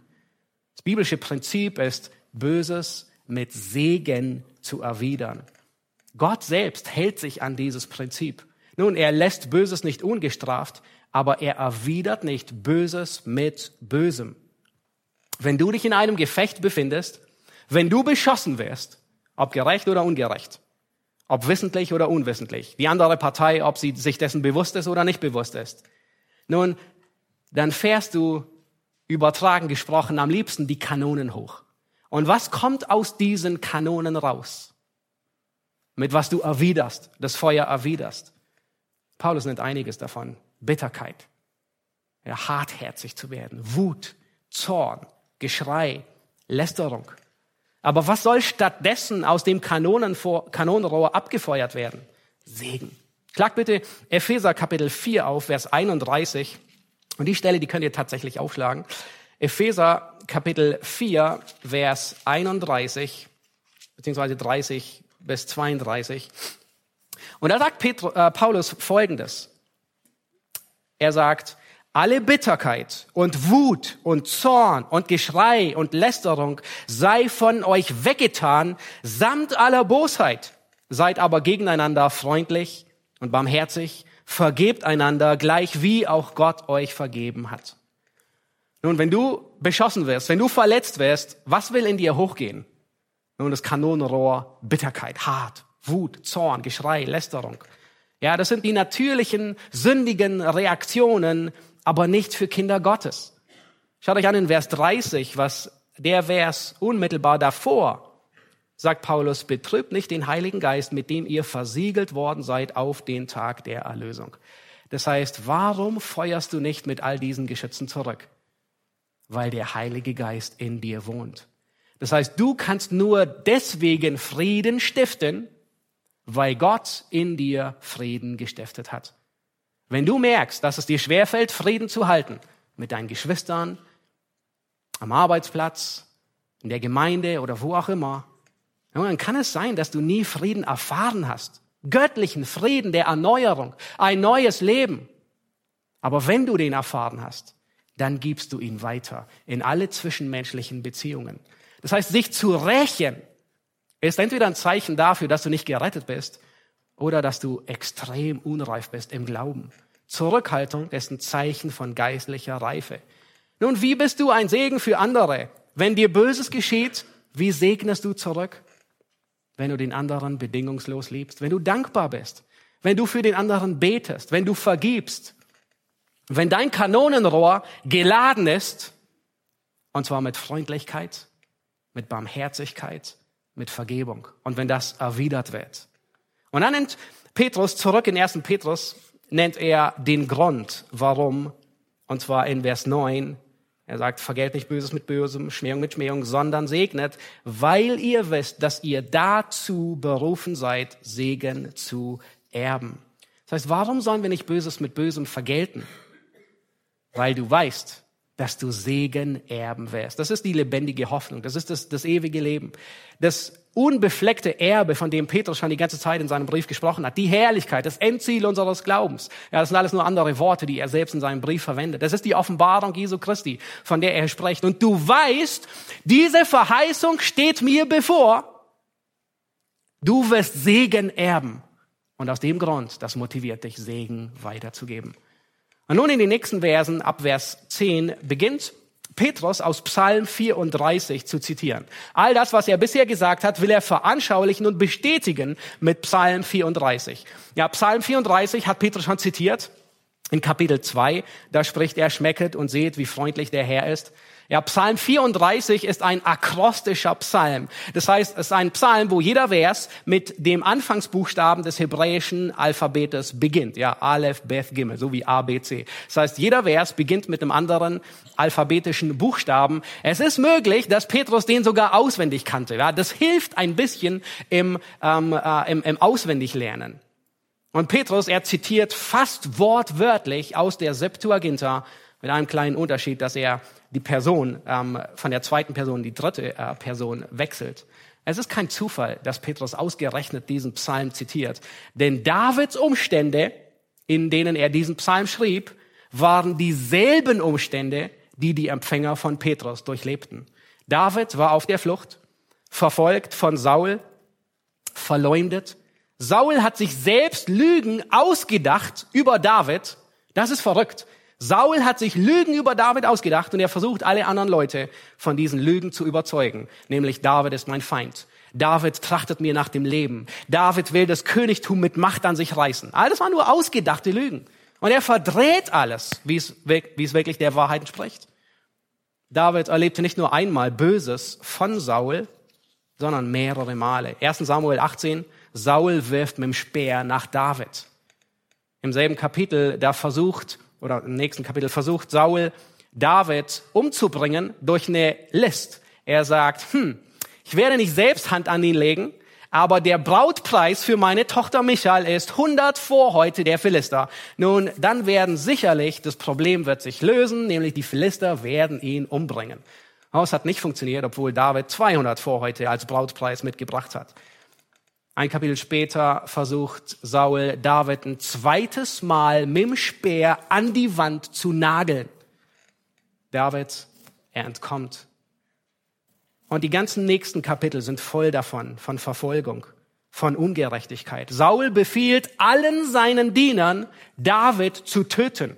Das biblische Prinzip ist, Böses mit Segen zu erwidern. Gott selbst hält sich an dieses Prinzip. Nun, er lässt Böses nicht ungestraft, aber er erwidert nicht Böses mit Bösem. Wenn du dich in einem Gefecht befindest, wenn du beschossen wirst, ob gerecht oder ungerecht, ob wissentlich oder unwissentlich, die andere Partei, ob sie sich dessen bewusst ist oder nicht bewusst ist, nun, dann fährst du, übertragen gesprochen, am liebsten die Kanonen hoch. Und was kommt aus diesen Kanonen raus? Mit was du erwiderst, das Feuer erwiderst. Paulus nennt einiges davon. Bitterkeit, ja, hartherzig zu werden, Wut, Zorn, Geschrei, Lästerung. Aber was soll stattdessen aus dem Kanonenrohr abgefeuert werden? Segen. Schlag bitte Epheser Kapitel 4 auf, Vers 31. Und die Stelle, die könnt ihr tatsächlich aufschlagen. Epheser Kapitel 4, Vers 31, beziehungsweise 30 bis 32. Und da sagt Petru, äh, Paulus Folgendes. Er sagt, alle Bitterkeit und Wut und Zorn und Geschrei und Lästerung sei von euch weggetan, samt aller Bosheit. Seid aber gegeneinander freundlich und barmherzig, vergebt einander, gleich wie auch Gott euch vergeben hat. Nun, wenn du beschossen wirst, wenn du verletzt wirst, was will in dir hochgehen? Nun, das Kanonenrohr, Bitterkeit, Hart, Wut, Zorn, Geschrei, Lästerung. Ja, das sind die natürlichen, sündigen Reaktionen, aber nicht für Kinder Gottes. Schaut euch an in Vers 30, was der Vers unmittelbar davor sagt Paulus, betrübt nicht den Heiligen Geist, mit dem ihr versiegelt worden seid auf den Tag der Erlösung. Das heißt, warum feuerst du nicht mit all diesen Geschützen zurück? Weil der Heilige Geist in dir wohnt. Das heißt, du kannst nur deswegen Frieden stiften, weil Gott in dir Frieden gestiftet hat. Wenn du merkst, dass es dir schwerfällt, Frieden zu halten, mit deinen Geschwistern, am Arbeitsplatz, in der Gemeinde oder wo auch immer, dann kann es sein, dass du nie Frieden erfahren hast. Göttlichen Frieden der Erneuerung, ein neues Leben. Aber wenn du den erfahren hast, dann gibst du ihn weiter in alle zwischenmenschlichen Beziehungen. Das heißt, sich zu rächen ist entweder ein Zeichen dafür, dass du nicht gerettet bist oder dass du extrem unreif bist im Glauben. Zurückhaltung ist ein Zeichen von geistlicher Reife. Nun, wie bist du ein Segen für andere? Wenn dir Böses geschieht, wie segnest du zurück? Wenn du den anderen bedingungslos liebst, wenn du dankbar bist, wenn du für den anderen betest, wenn du vergibst, wenn dein Kanonenrohr geladen ist, und zwar mit Freundlichkeit, mit Barmherzigkeit, mit Vergebung und wenn das erwidert wird. Und dann nennt Petrus zurück in 1. Petrus, nennt er den Grund, warum, und zwar in Vers 9, er sagt, vergelt nicht Böses mit Bösem, Schmähung mit Schmähung, sondern segnet, weil ihr wisst, dass ihr dazu berufen seid, Segen zu erben. Das heißt, warum sollen wir nicht Böses mit Bösem vergelten? Weil du weißt, dass du Segen erben wirst. Das ist die lebendige Hoffnung. Das ist das, das ewige Leben. Das unbefleckte Erbe, von dem Petrus schon die ganze Zeit in seinem Brief gesprochen hat. Die Herrlichkeit, das Endziel unseres Glaubens. Ja, das sind alles nur andere Worte, die er selbst in seinem Brief verwendet. Das ist die Offenbarung Jesu Christi, von der er spricht. Und du weißt, diese Verheißung steht mir bevor. Du wirst Segen erben. Und aus dem Grund, das motiviert dich, Segen weiterzugeben. Und nun in den nächsten Versen, ab Vers 10, beginnt Petrus aus Psalm 34 zu zitieren. All das, was er bisher gesagt hat, will er veranschaulichen und bestätigen mit Psalm 34. Ja, Psalm 34 hat Petrus schon zitiert in Kapitel 2. Da spricht er, schmecket und seht, wie freundlich der Herr ist. Ja, Psalm 34 ist ein akrostischer Psalm. Das heißt, es ist ein Psalm, wo jeder Vers mit dem Anfangsbuchstaben des hebräischen Alphabetes beginnt. Ja, Aleph, Beth, Gimel, so wie A, B, C. Das heißt, jeder Vers beginnt mit einem anderen alphabetischen Buchstaben. Es ist möglich, dass Petrus den sogar auswendig kannte. Ja, das hilft ein bisschen im, ähm, äh, im, im Auswendiglernen. Und Petrus, er zitiert fast wortwörtlich aus der Septuaginta mit einem kleinen Unterschied, dass er die Person ähm, von der zweiten Person die dritte äh, Person wechselt. Es ist kein Zufall, dass Petrus ausgerechnet diesen Psalm zitiert, denn Davids Umstände, in denen er diesen Psalm schrieb, waren dieselben Umstände, die die Empfänger von Petrus durchlebten. David war auf der Flucht, verfolgt von Saul, verleumdet. Saul hat sich selbst Lügen ausgedacht über David. Das ist verrückt. Saul hat sich Lügen über David ausgedacht und er versucht, alle anderen Leute von diesen Lügen zu überzeugen. Nämlich, David ist mein Feind. David trachtet mir nach dem Leben. David will das Königtum mit Macht an sich reißen. All das waren nur ausgedachte Lügen. Und er verdreht alles, wie es, wie es wirklich der Wahrheit entspricht. David erlebte nicht nur einmal Böses von Saul, sondern mehrere Male. 1 Samuel 18, Saul wirft mit dem Speer nach David. Im selben Kapitel, da versucht oder im nächsten Kapitel versucht Saul David umzubringen durch eine List. Er sagt, hm, ich werde nicht selbst Hand an ihn legen, aber der Brautpreis für meine Tochter Michael ist 100 Vorhäute der Philister. Nun, dann werden sicherlich, das Problem wird sich lösen, nämlich die Philister werden ihn umbringen. Das hat nicht funktioniert, obwohl David 200 Vorhäute als Brautpreis mitgebracht hat. Ein Kapitel später versucht Saul David ein zweites Mal mit dem Speer an die Wand zu nageln. David, er entkommt. Und die ganzen nächsten Kapitel sind voll davon, von Verfolgung, von Ungerechtigkeit. Saul befiehlt allen seinen Dienern, David zu töten.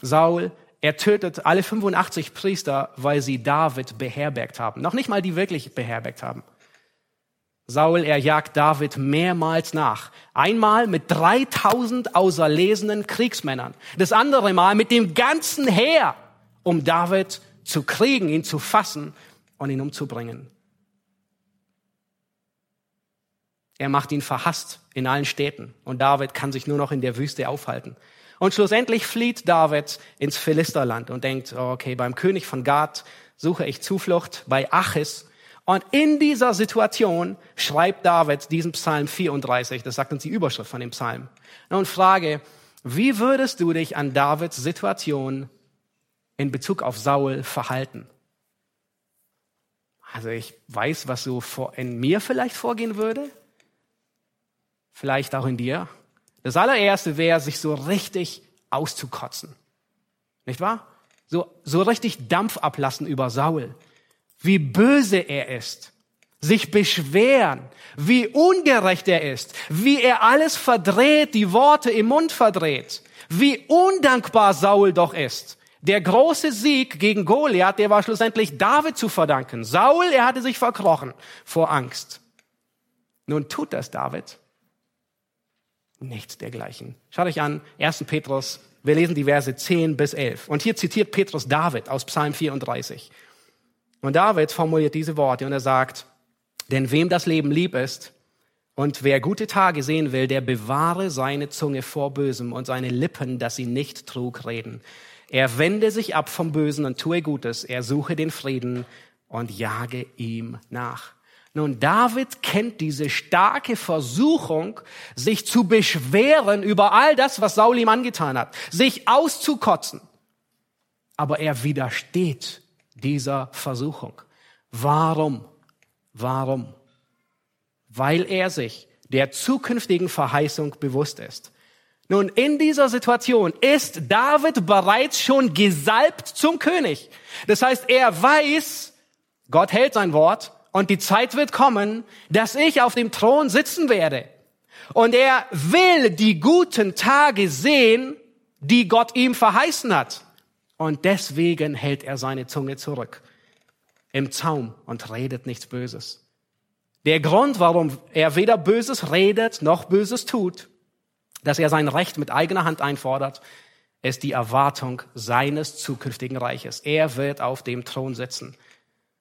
Saul, er tötet alle 85 Priester, weil sie David beherbergt haben. Noch nicht mal die wirklich beherbergt haben. Saul, er jagt David mehrmals nach. Einmal mit 3000 auserlesenen Kriegsmännern. Das andere Mal mit dem ganzen Heer, um David zu kriegen, ihn zu fassen und ihn umzubringen. Er macht ihn verhasst in allen Städten und David kann sich nur noch in der Wüste aufhalten. Und schlussendlich flieht David ins Philisterland und denkt, okay, beim König von Gad suche ich Zuflucht, bei Achis und in dieser Situation schreibt David diesen Psalm 34, das sagt uns die Überschrift von dem Psalm. Und frage, wie würdest du dich an Davids Situation in Bezug auf Saul verhalten? Also ich weiß, was so in mir vielleicht vorgehen würde. Vielleicht auch in dir. Das allererste wäre, sich so richtig auszukotzen. Nicht wahr? So, so richtig Dampf ablassen über Saul wie böse er ist, sich beschweren, wie ungerecht er ist, wie er alles verdreht, die Worte im Mund verdreht, wie undankbar Saul doch ist. Der große Sieg gegen Goliath, der war schlussendlich David zu verdanken. Saul, er hatte sich verkrochen vor Angst. Nun tut das David. Nichts dergleichen. Schaut euch an, 1. Petrus, wir lesen die Verse 10 bis 11. Und hier zitiert Petrus David aus Psalm 34. Und David formuliert diese Worte und er sagt, denn wem das Leben lieb ist und wer gute Tage sehen will, der bewahre seine Zunge vor Bösem und seine Lippen, dass sie nicht Trug reden. Er wende sich ab vom Bösen und tue Gutes. Er suche den Frieden und jage ihm nach. Nun, David kennt diese starke Versuchung, sich zu beschweren über all das, was Saul ihm angetan hat, sich auszukotzen. Aber er widersteht dieser Versuchung. Warum? Warum? Weil er sich der zukünftigen Verheißung bewusst ist. Nun, in dieser Situation ist David bereits schon gesalbt zum König. Das heißt, er weiß, Gott hält sein Wort und die Zeit wird kommen, dass ich auf dem Thron sitzen werde. Und er will die guten Tage sehen, die Gott ihm verheißen hat. Und deswegen hält er seine Zunge zurück im Zaum und redet nichts Böses. Der Grund, warum er weder Böses redet noch Böses tut, dass er sein Recht mit eigener Hand einfordert, ist die Erwartung seines zukünftigen Reiches. Er wird auf dem Thron sitzen.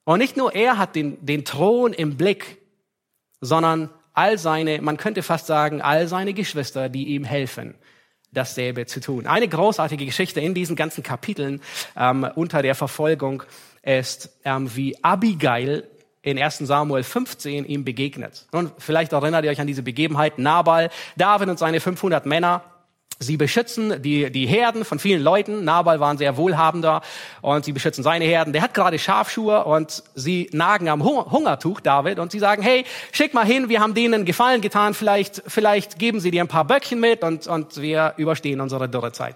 Und nicht nur er hat den, den Thron im Blick, sondern all seine, man könnte fast sagen, all seine Geschwister, die ihm helfen dasselbe zu tun. Eine großartige Geschichte in diesen ganzen Kapiteln ähm, unter der Verfolgung ist, ähm, wie Abigail in 1 Samuel 15 ihm begegnet. Und vielleicht erinnert ihr euch an diese Begebenheit. Nabal, David und seine 500 Männer Sie beschützen die, die Herden von vielen Leuten. Nabal war ein sehr wohlhabender und sie beschützen seine Herden. Der hat gerade Schafschuhe und sie nagen am Hungertuch, David, und sie sagen, hey, schick mal hin, wir haben denen Gefallen getan, vielleicht, vielleicht geben sie dir ein paar Böckchen mit und, und wir überstehen unsere Dürrezeit.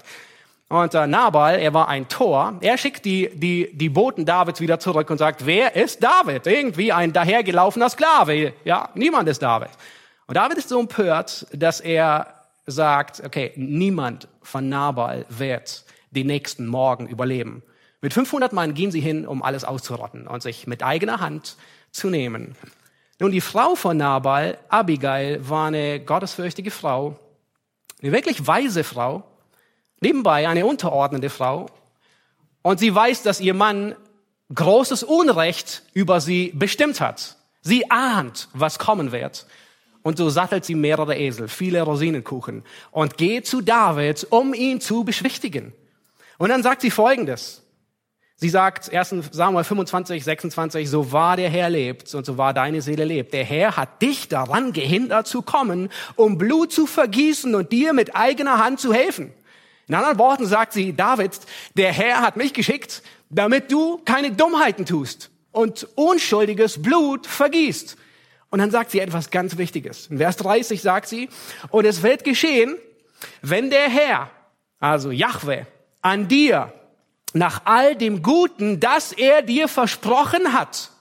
Und äh, Nabal, er war ein Tor, er schickt die, die, die Boten Davids wieder zurück und sagt, wer ist David? Irgendwie ein dahergelaufener Sklave. Ja, niemand ist David. Und David ist so empört, dass er sagt, okay, niemand von Nabal wird den nächsten Morgen überleben. Mit 500 Mann gehen sie hin, um alles auszurotten und sich mit eigener Hand zu nehmen. Nun, die Frau von Nabal, Abigail, war eine gottesfürchtige Frau, eine wirklich weise Frau, nebenbei eine unterordnende Frau. Und sie weiß, dass ihr Mann großes Unrecht über sie bestimmt hat. Sie ahnt, was kommen wird. Und so sattelt sie mehrere Esel, viele Rosinenkuchen und geht zu David, um ihn zu beschwichtigen. Und dann sagt sie Folgendes. Sie sagt, 1. Samuel 25, 26, so wahr der Herr lebt und so wahr deine Seele lebt. Der Herr hat dich daran gehindert zu kommen, um Blut zu vergießen und dir mit eigener Hand zu helfen. In anderen Worten sagt sie, David, der Herr hat mich geschickt, damit du keine Dummheiten tust und unschuldiges Blut vergießt. Und dann sagt sie etwas ganz Wichtiges. In Vers 30 sagt sie, und es wird geschehen, wenn der Herr, also Yahweh, an dir nach all dem Guten, das er dir versprochen hat,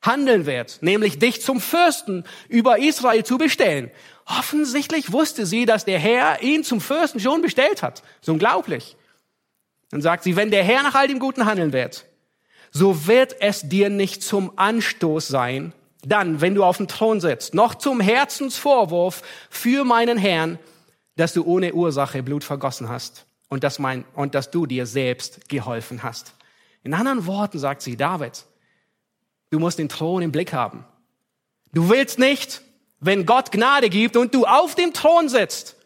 handeln wird, nämlich dich zum Fürsten über Israel zu bestellen. Offensichtlich wusste sie, dass der Herr ihn zum Fürsten schon bestellt hat. So unglaublich. Dann sagt sie, wenn der Herr nach all dem Guten handeln wird, so wird es dir nicht zum Anstoß sein, dann, wenn du auf dem Thron sitzt, noch zum Herzensvorwurf für meinen Herrn, dass du ohne Ursache Blut vergossen hast und dass, mein, und dass du dir selbst geholfen hast. In anderen Worten sagt sie, David, du musst den Thron im Blick haben. Du willst nicht, wenn Gott Gnade gibt und du auf dem Thron sitzt,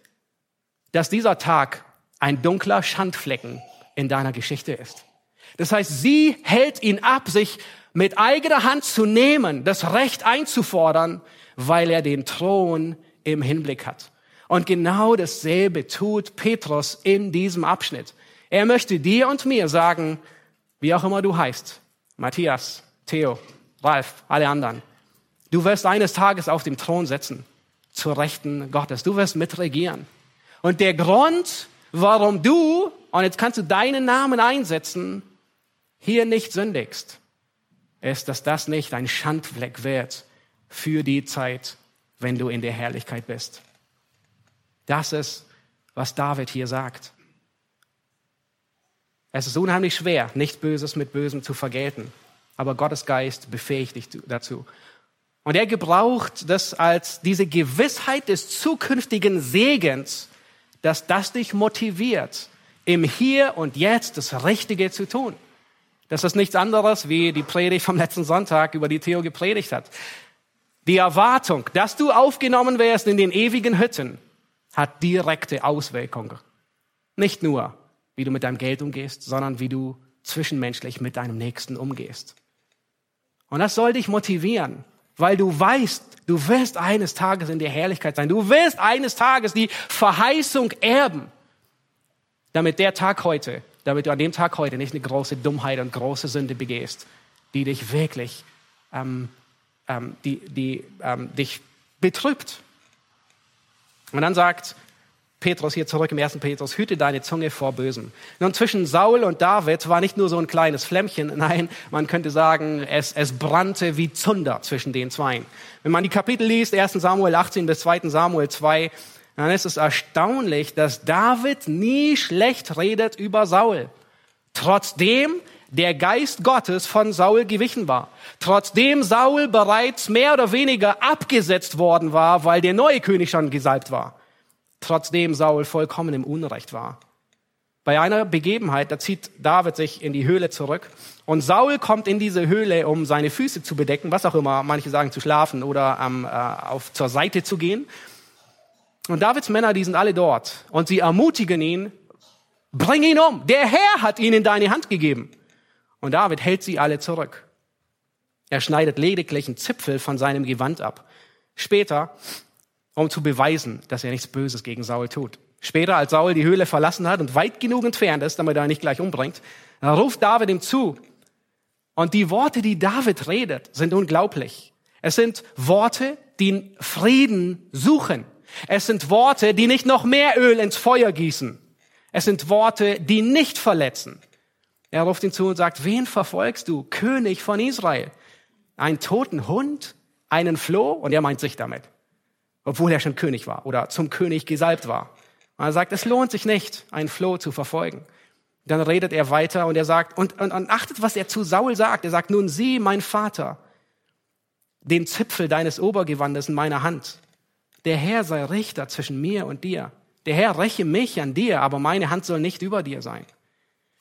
dass dieser Tag ein dunkler Schandflecken in deiner Geschichte ist. Das heißt, sie hält ihn ab, sich mit eigener Hand zu nehmen, das Recht einzufordern, weil er den Thron im Hinblick hat. Und genau dasselbe tut Petrus in diesem Abschnitt. Er möchte dir und mir sagen, wie auch immer du heißt, Matthias, Theo, Ralf, alle anderen, du wirst eines Tages auf dem Thron sitzen, zur Rechten Gottes. Du wirst mitregieren. Und der Grund, warum du, und jetzt kannst du deinen Namen einsetzen, hier nicht sündigst, ist, dass das nicht ein Schandfleck wird für die Zeit, wenn du in der Herrlichkeit bist. Das ist, was David hier sagt. Es ist unheimlich schwer, nicht Böses mit Bösem zu vergelten. Aber Gottes Geist befähigt dich dazu. Und er gebraucht das als diese Gewissheit des zukünftigen Segens, dass das dich motiviert, im Hier und Jetzt das Richtige zu tun. Das ist nichts anderes, wie die Predigt vom letzten Sonntag über die Theo gepredigt hat. Die Erwartung, dass du aufgenommen wirst in den ewigen Hütten, hat direkte Auswirkungen. Nicht nur, wie du mit deinem Geld umgehst, sondern wie du zwischenmenschlich mit deinem Nächsten umgehst. Und das soll dich motivieren, weil du weißt, du wirst eines Tages in der Herrlichkeit sein. Du wirst eines Tages die Verheißung erben, damit der Tag heute damit du an dem Tag heute nicht eine große Dummheit und große Sünde begehst, die dich wirklich, ähm, ähm, die, die ähm, dich betrübt. Und dann sagt Petrus hier zurück im ersten Petrus, hüte deine Zunge vor Bösem. Nun, zwischen Saul und David war nicht nur so ein kleines Flämmchen, nein, man könnte sagen, es, es brannte wie Zunder zwischen den Zweien. Wenn man die Kapitel liest, 1 Samuel 18 bis 2 Samuel 2, dann ist es erstaunlich, dass David nie schlecht redet über Saul. Trotzdem der Geist Gottes von Saul gewichen war. Trotzdem Saul bereits mehr oder weniger abgesetzt worden war, weil der neue König schon gesalbt war. Trotzdem Saul vollkommen im Unrecht war. Bei einer Begebenheit, da zieht David sich in die Höhle zurück und Saul kommt in diese Höhle, um seine Füße zu bedecken, was auch immer, manche sagen zu schlafen oder ähm, äh, auf, zur Seite zu gehen. Und Davids Männer, die sind alle dort. Und sie ermutigen ihn, bring ihn um. Der Herr hat ihn in deine Hand gegeben. Und David hält sie alle zurück. Er schneidet lediglich einen Zipfel von seinem Gewand ab. Später, um zu beweisen, dass er nichts Böses gegen Saul tut. Später, als Saul die Höhle verlassen hat und weit genug entfernt ist, damit er ihn nicht gleich umbringt, ruft David ihm zu. Und die Worte, die David redet, sind unglaublich. Es sind Worte, die Frieden suchen. Es sind Worte, die nicht noch mehr Öl ins Feuer gießen. Es sind Worte, die nicht verletzen. Er ruft ihn zu und sagt, wen verfolgst du? König von Israel. Einen toten Hund? Einen Floh? Und er meint sich damit. Obwohl er schon König war oder zum König gesalbt war. Und er sagt, es lohnt sich nicht, einen Floh zu verfolgen. Dann redet er weiter und er sagt, und, und, und achtet, was er zu Saul sagt. Er sagt, nun sieh, mein Vater, den Zipfel deines Obergewandes in meiner Hand. Der Herr sei Richter zwischen mir und dir. Der Herr räche mich an dir, aber meine Hand soll nicht über dir sein.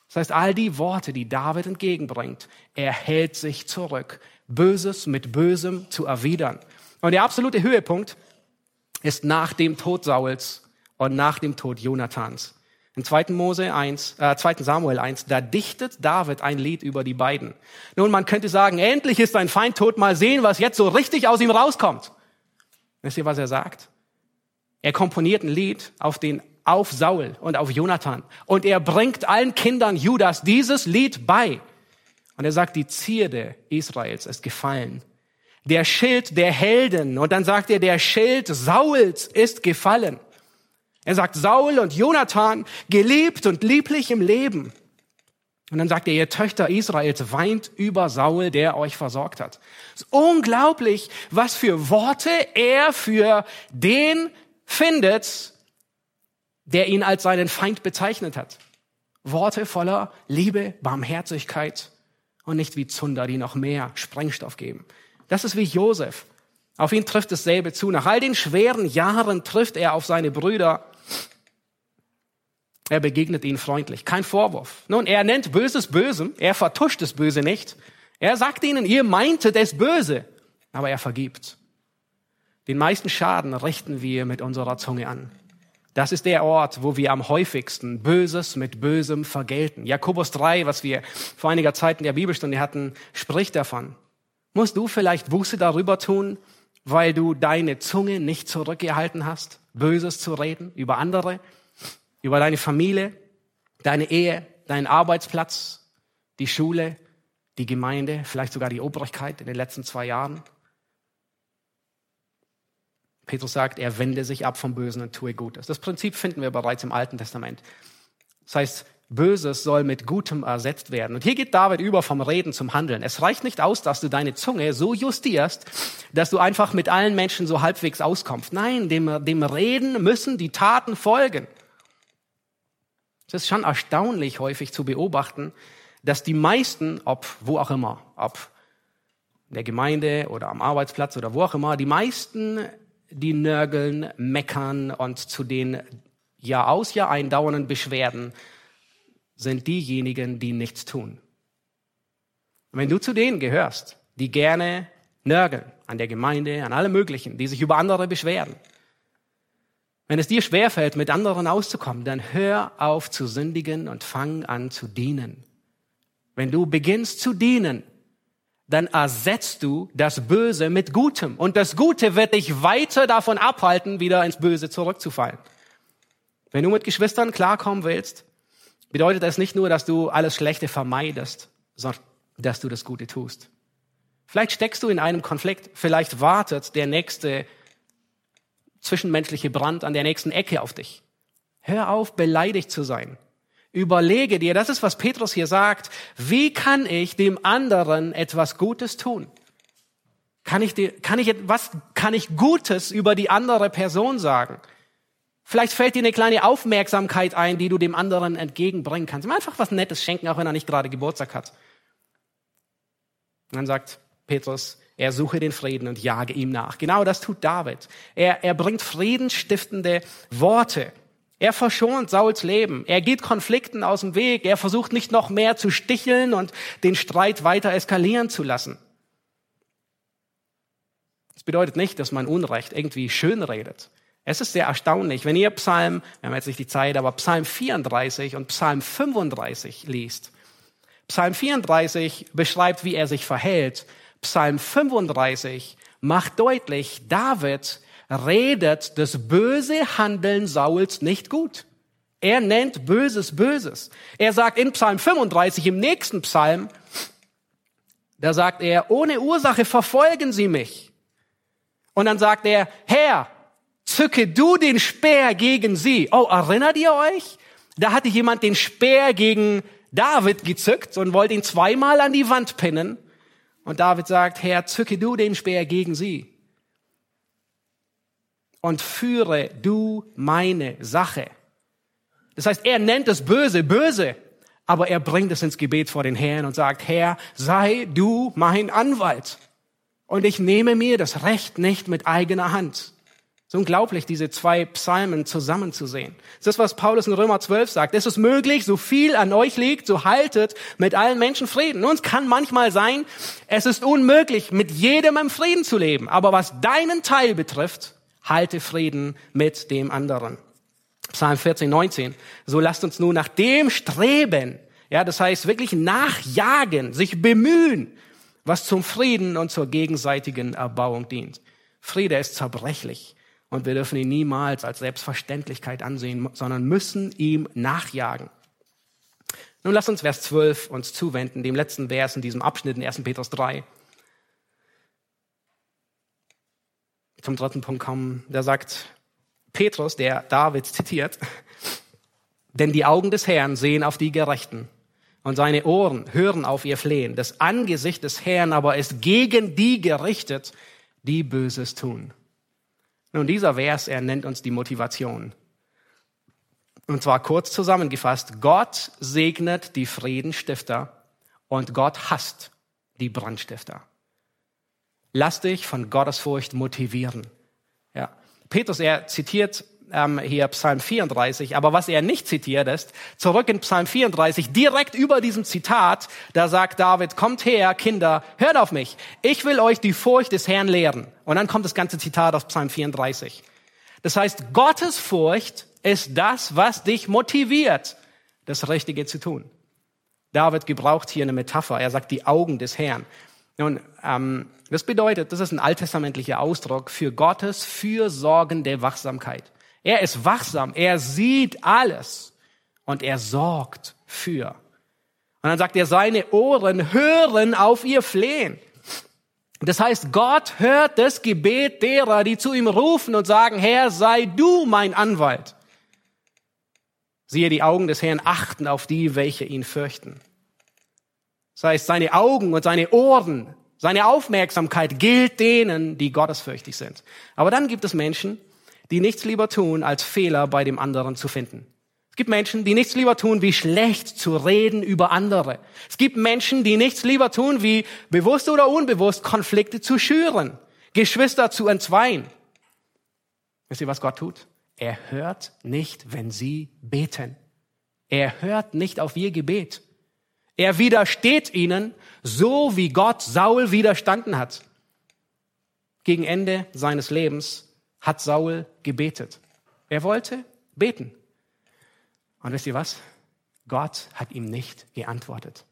Das heißt, all die Worte, die David entgegenbringt, er hält sich zurück, Böses mit Bösem zu erwidern. Und der absolute Höhepunkt ist nach dem Tod Sauls und nach dem Tod Jonathans. In 2. Mose 1, äh, 2. Samuel 1, da dichtet David ein Lied über die beiden. Nun, man könnte sagen, endlich ist ein Feind tot, mal sehen, was jetzt so richtig aus ihm rauskommt. Wisst ihr, was er sagt? Er komponiert ein Lied auf den auf Saul und auf Jonathan. Und er bringt allen Kindern Judas dieses Lied bei. Und er sagt, die Zierde Israels ist gefallen. Der Schild der Helden. Und dann sagt er, der Schild Sauls ist gefallen. Er sagt, Saul und Jonathan, geliebt und lieblich im Leben. Und dann sagt er, ihr Töchter Israels weint über Saul, der euch versorgt hat. Es ist unglaublich, was für Worte er für den findet, der ihn als seinen Feind bezeichnet hat. Worte voller Liebe, Barmherzigkeit und nicht wie Zunder, die noch mehr Sprengstoff geben. Das ist wie Josef. Auf ihn trifft dasselbe zu. Nach all den schweren Jahren trifft er auf seine Brüder. Er begegnet ihnen freundlich. Kein Vorwurf. Nun, er nennt Böses Bösem. Er vertuscht das Böse nicht. Er sagt ihnen, ihr meintet es böse. Aber er vergibt. Den meisten Schaden richten wir mit unserer Zunge an. Das ist der Ort, wo wir am häufigsten Böses mit Bösem vergelten. Jakobus 3, was wir vor einiger Zeit in der Bibelstunde hatten, spricht davon. Musst du vielleicht Buße darüber tun, weil du deine Zunge nicht zurückgehalten hast, Böses zu reden über andere, über deine Familie, deine Ehe, deinen Arbeitsplatz, die Schule, die Gemeinde, vielleicht sogar die Obrigkeit in den letzten zwei Jahren? Petrus sagt, er wende sich ab vom Bösen und tue Gutes. Das Prinzip finden wir bereits im Alten Testament. Das heißt, Böses soll mit Gutem ersetzt werden. Und hier geht David über vom Reden zum Handeln. Es reicht nicht aus, dass du deine Zunge so justierst, dass du einfach mit allen Menschen so halbwegs auskommst. Nein, dem, dem Reden müssen die Taten folgen. Es ist schon erstaunlich häufig zu beobachten, dass die meisten, ob wo auch immer, ob in der Gemeinde oder am Arbeitsplatz oder wo auch immer, die meisten die nörgeln, meckern und zu den Jahr aus Jahr eindauernden Beschwerden sind diejenigen, die nichts tun. Wenn du zu denen gehörst, die gerne nörgeln an der Gemeinde, an alle möglichen, die sich über andere beschweren, wenn es dir schwerfällt, mit anderen auszukommen, dann hör auf zu sündigen und fang an zu dienen. Wenn du beginnst zu dienen, dann ersetzt du das Böse mit Gutem. Und das Gute wird dich weiter davon abhalten, wieder ins Böse zurückzufallen. Wenn du mit Geschwistern klarkommen willst, bedeutet das nicht nur, dass du alles Schlechte vermeidest, sondern dass du das Gute tust. Vielleicht steckst du in einem Konflikt, vielleicht wartet der nächste zwischenmenschliche Brand an der nächsten Ecke auf dich. Hör auf, beleidigt zu sein. Überlege dir, das ist, was Petrus hier sagt, wie kann ich dem anderen etwas Gutes tun? Kann ich, dir, kann ich, was kann ich Gutes über die andere Person sagen? Vielleicht fällt dir eine kleine Aufmerksamkeit ein, die du dem anderen entgegenbringen kannst. Einfach was Nettes schenken, auch wenn er nicht gerade Geburtstag hat. Und dann sagt Petrus, er suche den Frieden und jage ihm nach. Genau das tut David. Er, er bringt friedenstiftende Worte. Er verschont Sauls Leben. Er geht Konflikten aus dem Weg. Er versucht nicht noch mehr zu sticheln und den Streit weiter eskalieren zu lassen. Das bedeutet nicht, dass man Unrecht irgendwie schön redet. Es ist sehr erstaunlich, wenn ihr Psalm, wir haben jetzt nicht die Zeit, aber Psalm 34 und Psalm 35 liest. Psalm 34 beschreibt, wie er sich verhält. Psalm 35 macht deutlich, David redet das böse Handeln Sauls nicht gut. Er nennt Böses Böses. Er sagt in Psalm 35, im nächsten Psalm, da sagt er, ohne Ursache verfolgen sie mich. Und dann sagt er, Herr, zücke du den Speer gegen sie. Oh, erinnert ihr euch? Da hatte jemand den Speer gegen David gezückt und wollte ihn zweimal an die Wand pinnen. Und David sagt, Herr, zücke du den Speer gegen sie. Und führe du meine Sache. Das heißt, er nennt das Böse böse, aber er bringt es ins Gebet vor den Herrn und sagt, Herr, sei du mein Anwalt. Und ich nehme mir das Recht nicht mit eigener Hand. So unglaublich, diese zwei Psalmen zusammenzusehen. Das ist, was Paulus in Römer 12 sagt. Es ist möglich, so viel an euch liegt, so haltet mit allen Menschen Frieden. Nun, es kann manchmal sein, es ist unmöglich, mit jedem im Frieden zu leben. Aber was deinen Teil betrifft, halte Frieden mit dem anderen. Psalm 14, 19. So lasst uns nun nach dem streben. Ja, das heißt wirklich nachjagen, sich bemühen, was zum Frieden und zur gegenseitigen Erbauung dient. Friede ist zerbrechlich. Und wir dürfen ihn niemals als Selbstverständlichkeit ansehen, sondern müssen ihm nachjagen. Nun lass uns Vers 12 uns zuwenden, dem letzten Vers in diesem Abschnitt in 1. Petrus 3. Zum dritten Punkt kommen. Da sagt Petrus, der David zitiert, denn die Augen des Herrn sehen auf die Gerechten und seine Ohren hören auf ihr Flehen. Das Angesicht des Herrn aber ist gegen die gerichtet, die Böses tun. Nun, dieser Vers, er nennt uns die Motivation. Und zwar kurz zusammengefasst, Gott segnet die Friedenstifter und Gott hasst die Brandstifter. Lass dich von Gottesfurcht motivieren. Ja. Petrus, er zitiert ähm, hier Psalm 34. Aber was er nicht zitiert ist, zurück in Psalm 34, direkt über diesem Zitat, da sagt David, kommt her, Kinder, hört auf mich. Ich will euch die Furcht des Herrn lehren. Und dann kommt das ganze Zitat aus Psalm 34. Das heißt, Gottes Furcht ist das, was dich motiviert, das Richtige zu tun. David gebraucht hier eine Metapher. Er sagt die Augen des Herrn. Nun, ähm, das bedeutet, das ist ein alttestamentlicher Ausdruck für Gottes fürsorgende Wachsamkeit. Er ist wachsam, er sieht alles und er sorgt für. Und dann sagt er, seine Ohren hören auf ihr Flehen. Das heißt, Gott hört das Gebet derer, die zu ihm rufen und sagen, Herr, sei du mein Anwalt. Siehe, die Augen des Herrn achten auf die, welche ihn fürchten. Das heißt, seine Augen und seine Ohren, seine Aufmerksamkeit gilt denen, die gottesfürchtig sind. Aber dann gibt es Menschen, die nichts lieber tun, als Fehler bei dem anderen zu finden. Es gibt Menschen, die nichts lieber tun, wie schlecht zu reden über andere. Es gibt Menschen, die nichts lieber tun, wie bewusst oder unbewusst Konflikte zu schüren, Geschwister zu entzweien. Wisst ihr, was Gott tut? Er hört nicht, wenn sie beten. Er hört nicht auf ihr Gebet. Er widersteht ihnen, so wie Gott Saul widerstanden hat. Gegen Ende seines Lebens hat Saul gebetet. Er wollte beten. Und wisst ihr was? Gott hat ihm nicht geantwortet.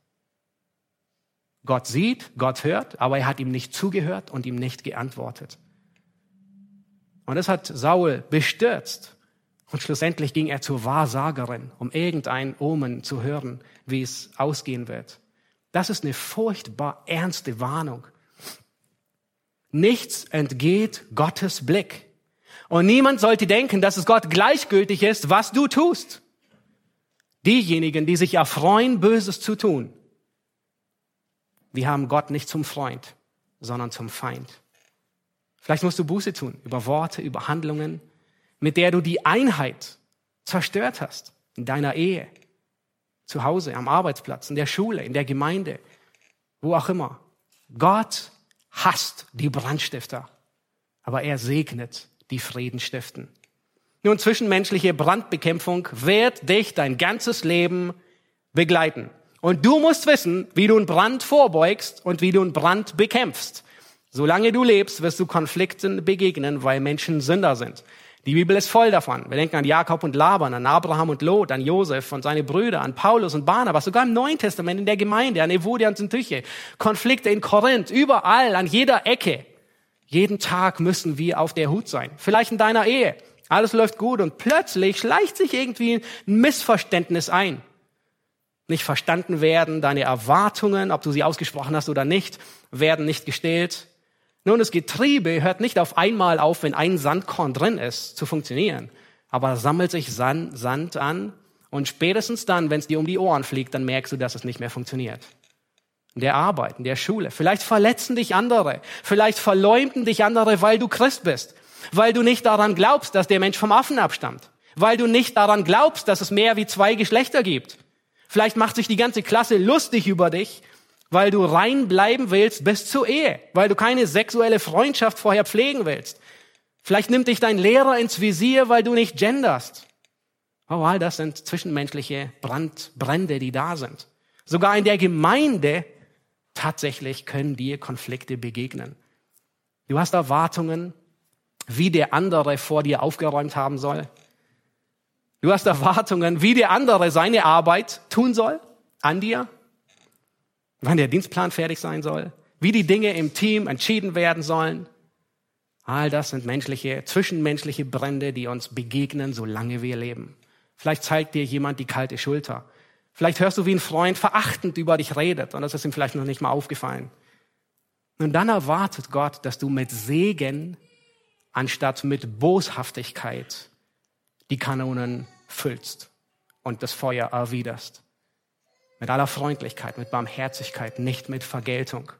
Gott sieht, Gott hört, aber er hat ihm nicht zugehört und ihm nicht geantwortet. Und das hat Saul bestürzt. Und schlussendlich ging er zur Wahrsagerin, um irgendein Omen zu hören, wie es ausgehen wird. Das ist eine furchtbar ernste Warnung. Nichts entgeht Gottes Blick. Und niemand sollte denken, dass es Gott gleichgültig ist, was du tust. Diejenigen, die sich erfreuen, Böses zu tun, die haben Gott nicht zum Freund, sondern zum Feind. Vielleicht musst du Buße tun über Worte, über Handlungen, mit der du die Einheit zerstört hast in deiner Ehe, zu Hause, am Arbeitsplatz, in der Schule, in der Gemeinde, wo auch immer. Gott hasst die Brandstifter, aber er segnet die Frieden stiften. Nun, zwischenmenschliche Brandbekämpfung wird dich dein ganzes Leben begleiten. Und du musst wissen, wie du einen Brand vorbeugst und wie du einen Brand bekämpfst. Solange du lebst, wirst du Konflikten begegnen, weil Menschen Sünder sind. Die Bibel ist voll davon. Wir denken an Jakob und Laban, an Abraham und Lot, an Josef und seine Brüder, an Paulus und Barnabas, sogar im Neuen Testament in der Gemeinde, an Evodia und Syntyche, Konflikte in Korinth, überall, an jeder Ecke. Jeden Tag müssen wir auf der Hut sein. Vielleicht in deiner Ehe. Alles läuft gut und plötzlich schleicht sich irgendwie ein Missverständnis ein. Nicht verstanden werden, deine Erwartungen, ob du sie ausgesprochen hast oder nicht, werden nicht gestillt. Nun, das Getriebe hört nicht auf einmal auf, wenn ein Sandkorn drin ist, zu funktionieren. Aber sammelt sich Sand, Sand an und spätestens dann, wenn es dir um die Ohren fliegt, dann merkst du, dass es nicht mehr funktioniert. Der Arbeit, in der Schule. Vielleicht verletzen dich andere. Vielleicht verleumden dich andere, weil du Christ bist. Weil du nicht daran glaubst, dass der Mensch vom Affen abstammt. Weil du nicht daran glaubst, dass es mehr wie zwei Geschlechter gibt. Vielleicht macht sich die ganze Klasse lustig über dich weil du rein bleiben willst bis zur Ehe, weil du keine sexuelle Freundschaft vorher pflegen willst. Vielleicht nimmt dich dein Lehrer ins Visier, weil du nicht genderst. Oh, all das sind zwischenmenschliche Brand, Brände, die da sind. Sogar in der Gemeinde tatsächlich können dir Konflikte begegnen. Du hast Erwartungen, wie der andere vor dir aufgeräumt haben soll. Du hast Erwartungen, wie der andere seine Arbeit tun soll an dir wann der Dienstplan fertig sein soll, wie die Dinge im Team entschieden werden sollen. All das sind menschliche, zwischenmenschliche Brände, die uns begegnen, solange wir leben. Vielleicht zeigt dir jemand die kalte Schulter. Vielleicht hörst du, wie ein Freund verachtend über dich redet und das ist ihm vielleicht noch nicht mal aufgefallen. Und dann erwartet Gott, dass du mit Segen anstatt mit Boshaftigkeit die Kanonen füllst und das Feuer erwiderst. Mit aller Freundlichkeit, mit Barmherzigkeit, nicht mit Vergeltung.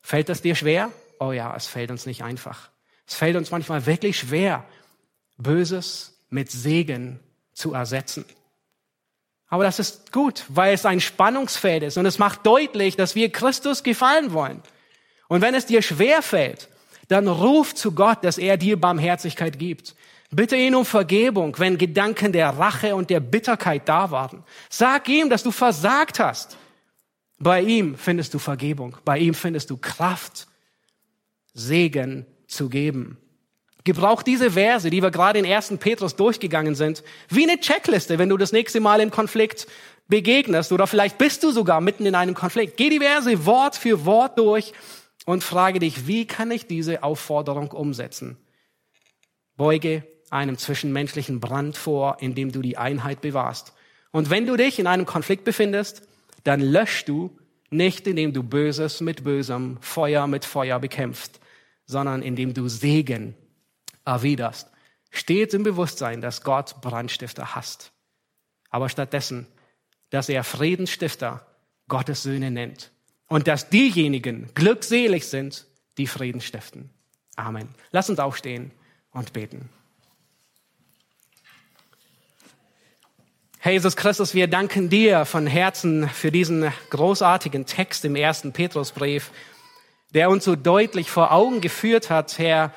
Fällt das dir schwer? Oh ja, es fällt uns nicht einfach. Es fällt uns manchmal wirklich schwer, Böses mit Segen zu ersetzen. Aber das ist gut, weil es ein Spannungsfeld ist und es macht deutlich, dass wir Christus gefallen wollen. Und wenn es dir schwer fällt, dann ruf zu Gott, dass er dir Barmherzigkeit gibt. Bitte ihn um Vergebung, wenn Gedanken der Rache und der Bitterkeit da waren. Sag ihm, dass du versagt hast. Bei ihm findest du Vergebung. Bei ihm findest du Kraft, Segen zu geben. Gebrauch diese Verse, die wir gerade in 1. Petrus durchgegangen sind, wie eine Checkliste, wenn du das nächste Mal im Konflikt begegnest oder vielleicht bist du sogar mitten in einem Konflikt. Geh die Verse Wort für Wort durch und frage dich, wie kann ich diese Aufforderung umsetzen? Beuge einem zwischenmenschlichen Brand vor, in dem du die Einheit bewahrst. Und wenn du dich in einem Konflikt befindest, dann löschst du nicht, indem du Böses mit Bösem, Feuer mit Feuer bekämpfst, sondern indem du Segen erwiderst. Stets im Bewusstsein, dass Gott Brandstifter hasst. Aber stattdessen, dass er Friedensstifter Gottes Söhne nennt. Und dass diejenigen glückselig sind, die Frieden stiften. Amen. Lass uns aufstehen und beten. Herr Jesus Christus, wir danken dir von Herzen für diesen großartigen Text im ersten Petrusbrief, der uns so deutlich vor Augen geführt hat, Herr,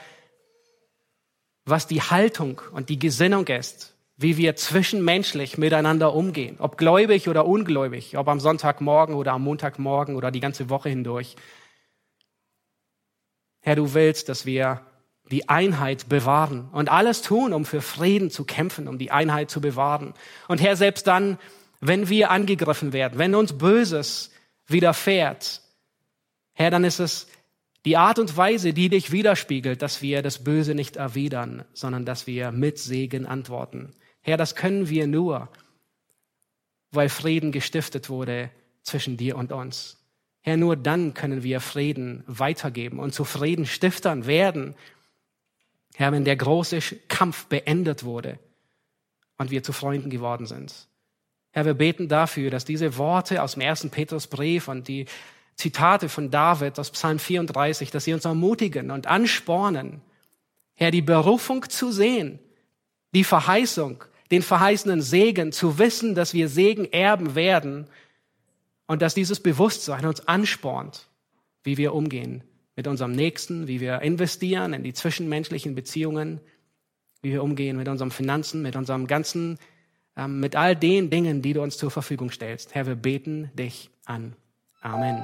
was die Haltung und die Gesinnung ist, wie wir zwischenmenschlich miteinander umgehen, ob gläubig oder ungläubig, ob am Sonntagmorgen oder am Montagmorgen oder die ganze Woche hindurch. Herr, du willst, dass wir die Einheit bewahren und alles tun, um für Frieden zu kämpfen, um die Einheit zu bewahren. Und Herr, selbst dann, wenn wir angegriffen werden, wenn uns Böses widerfährt, Herr, dann ist es die Art und Weise, die dich widerspiegelt, dass wir das Böse nicht erwidern, sondern dass wir mit Segen antworten. Herr, das können wir nur, weil Frieden gestiftet wurde zwischen dir und uns. Herr, nur dann können wir Frieden weitergeben und zu Friedenstiftern werden Herr, wenn der große Kampf beendet wurde und wir zu Freunden geworden sind. Herr, wir beten dafür, dass diese Worte aus dem ersten Petrusbrief und die Zitate von David aus Psalm 34, dass sie uns ermutigen und anspornen, Herr, die Berufung zu sehen, die Verheißung, den verheißenen Segen, zu wissen, dass wir Segen erben werden und dass dieses Bewusstsein uns anspornt, wie wir umgehen mit unserem Nächsten, wie wir investieren in die zwischenmenschlichen Beziehungen, wie wir umgehen mit unseren Finanzen, mit unserem ganzen, ähm, mit all den Dingen, die du uns zur Verfügung stellst. Herr, wir beten dich an. Amen.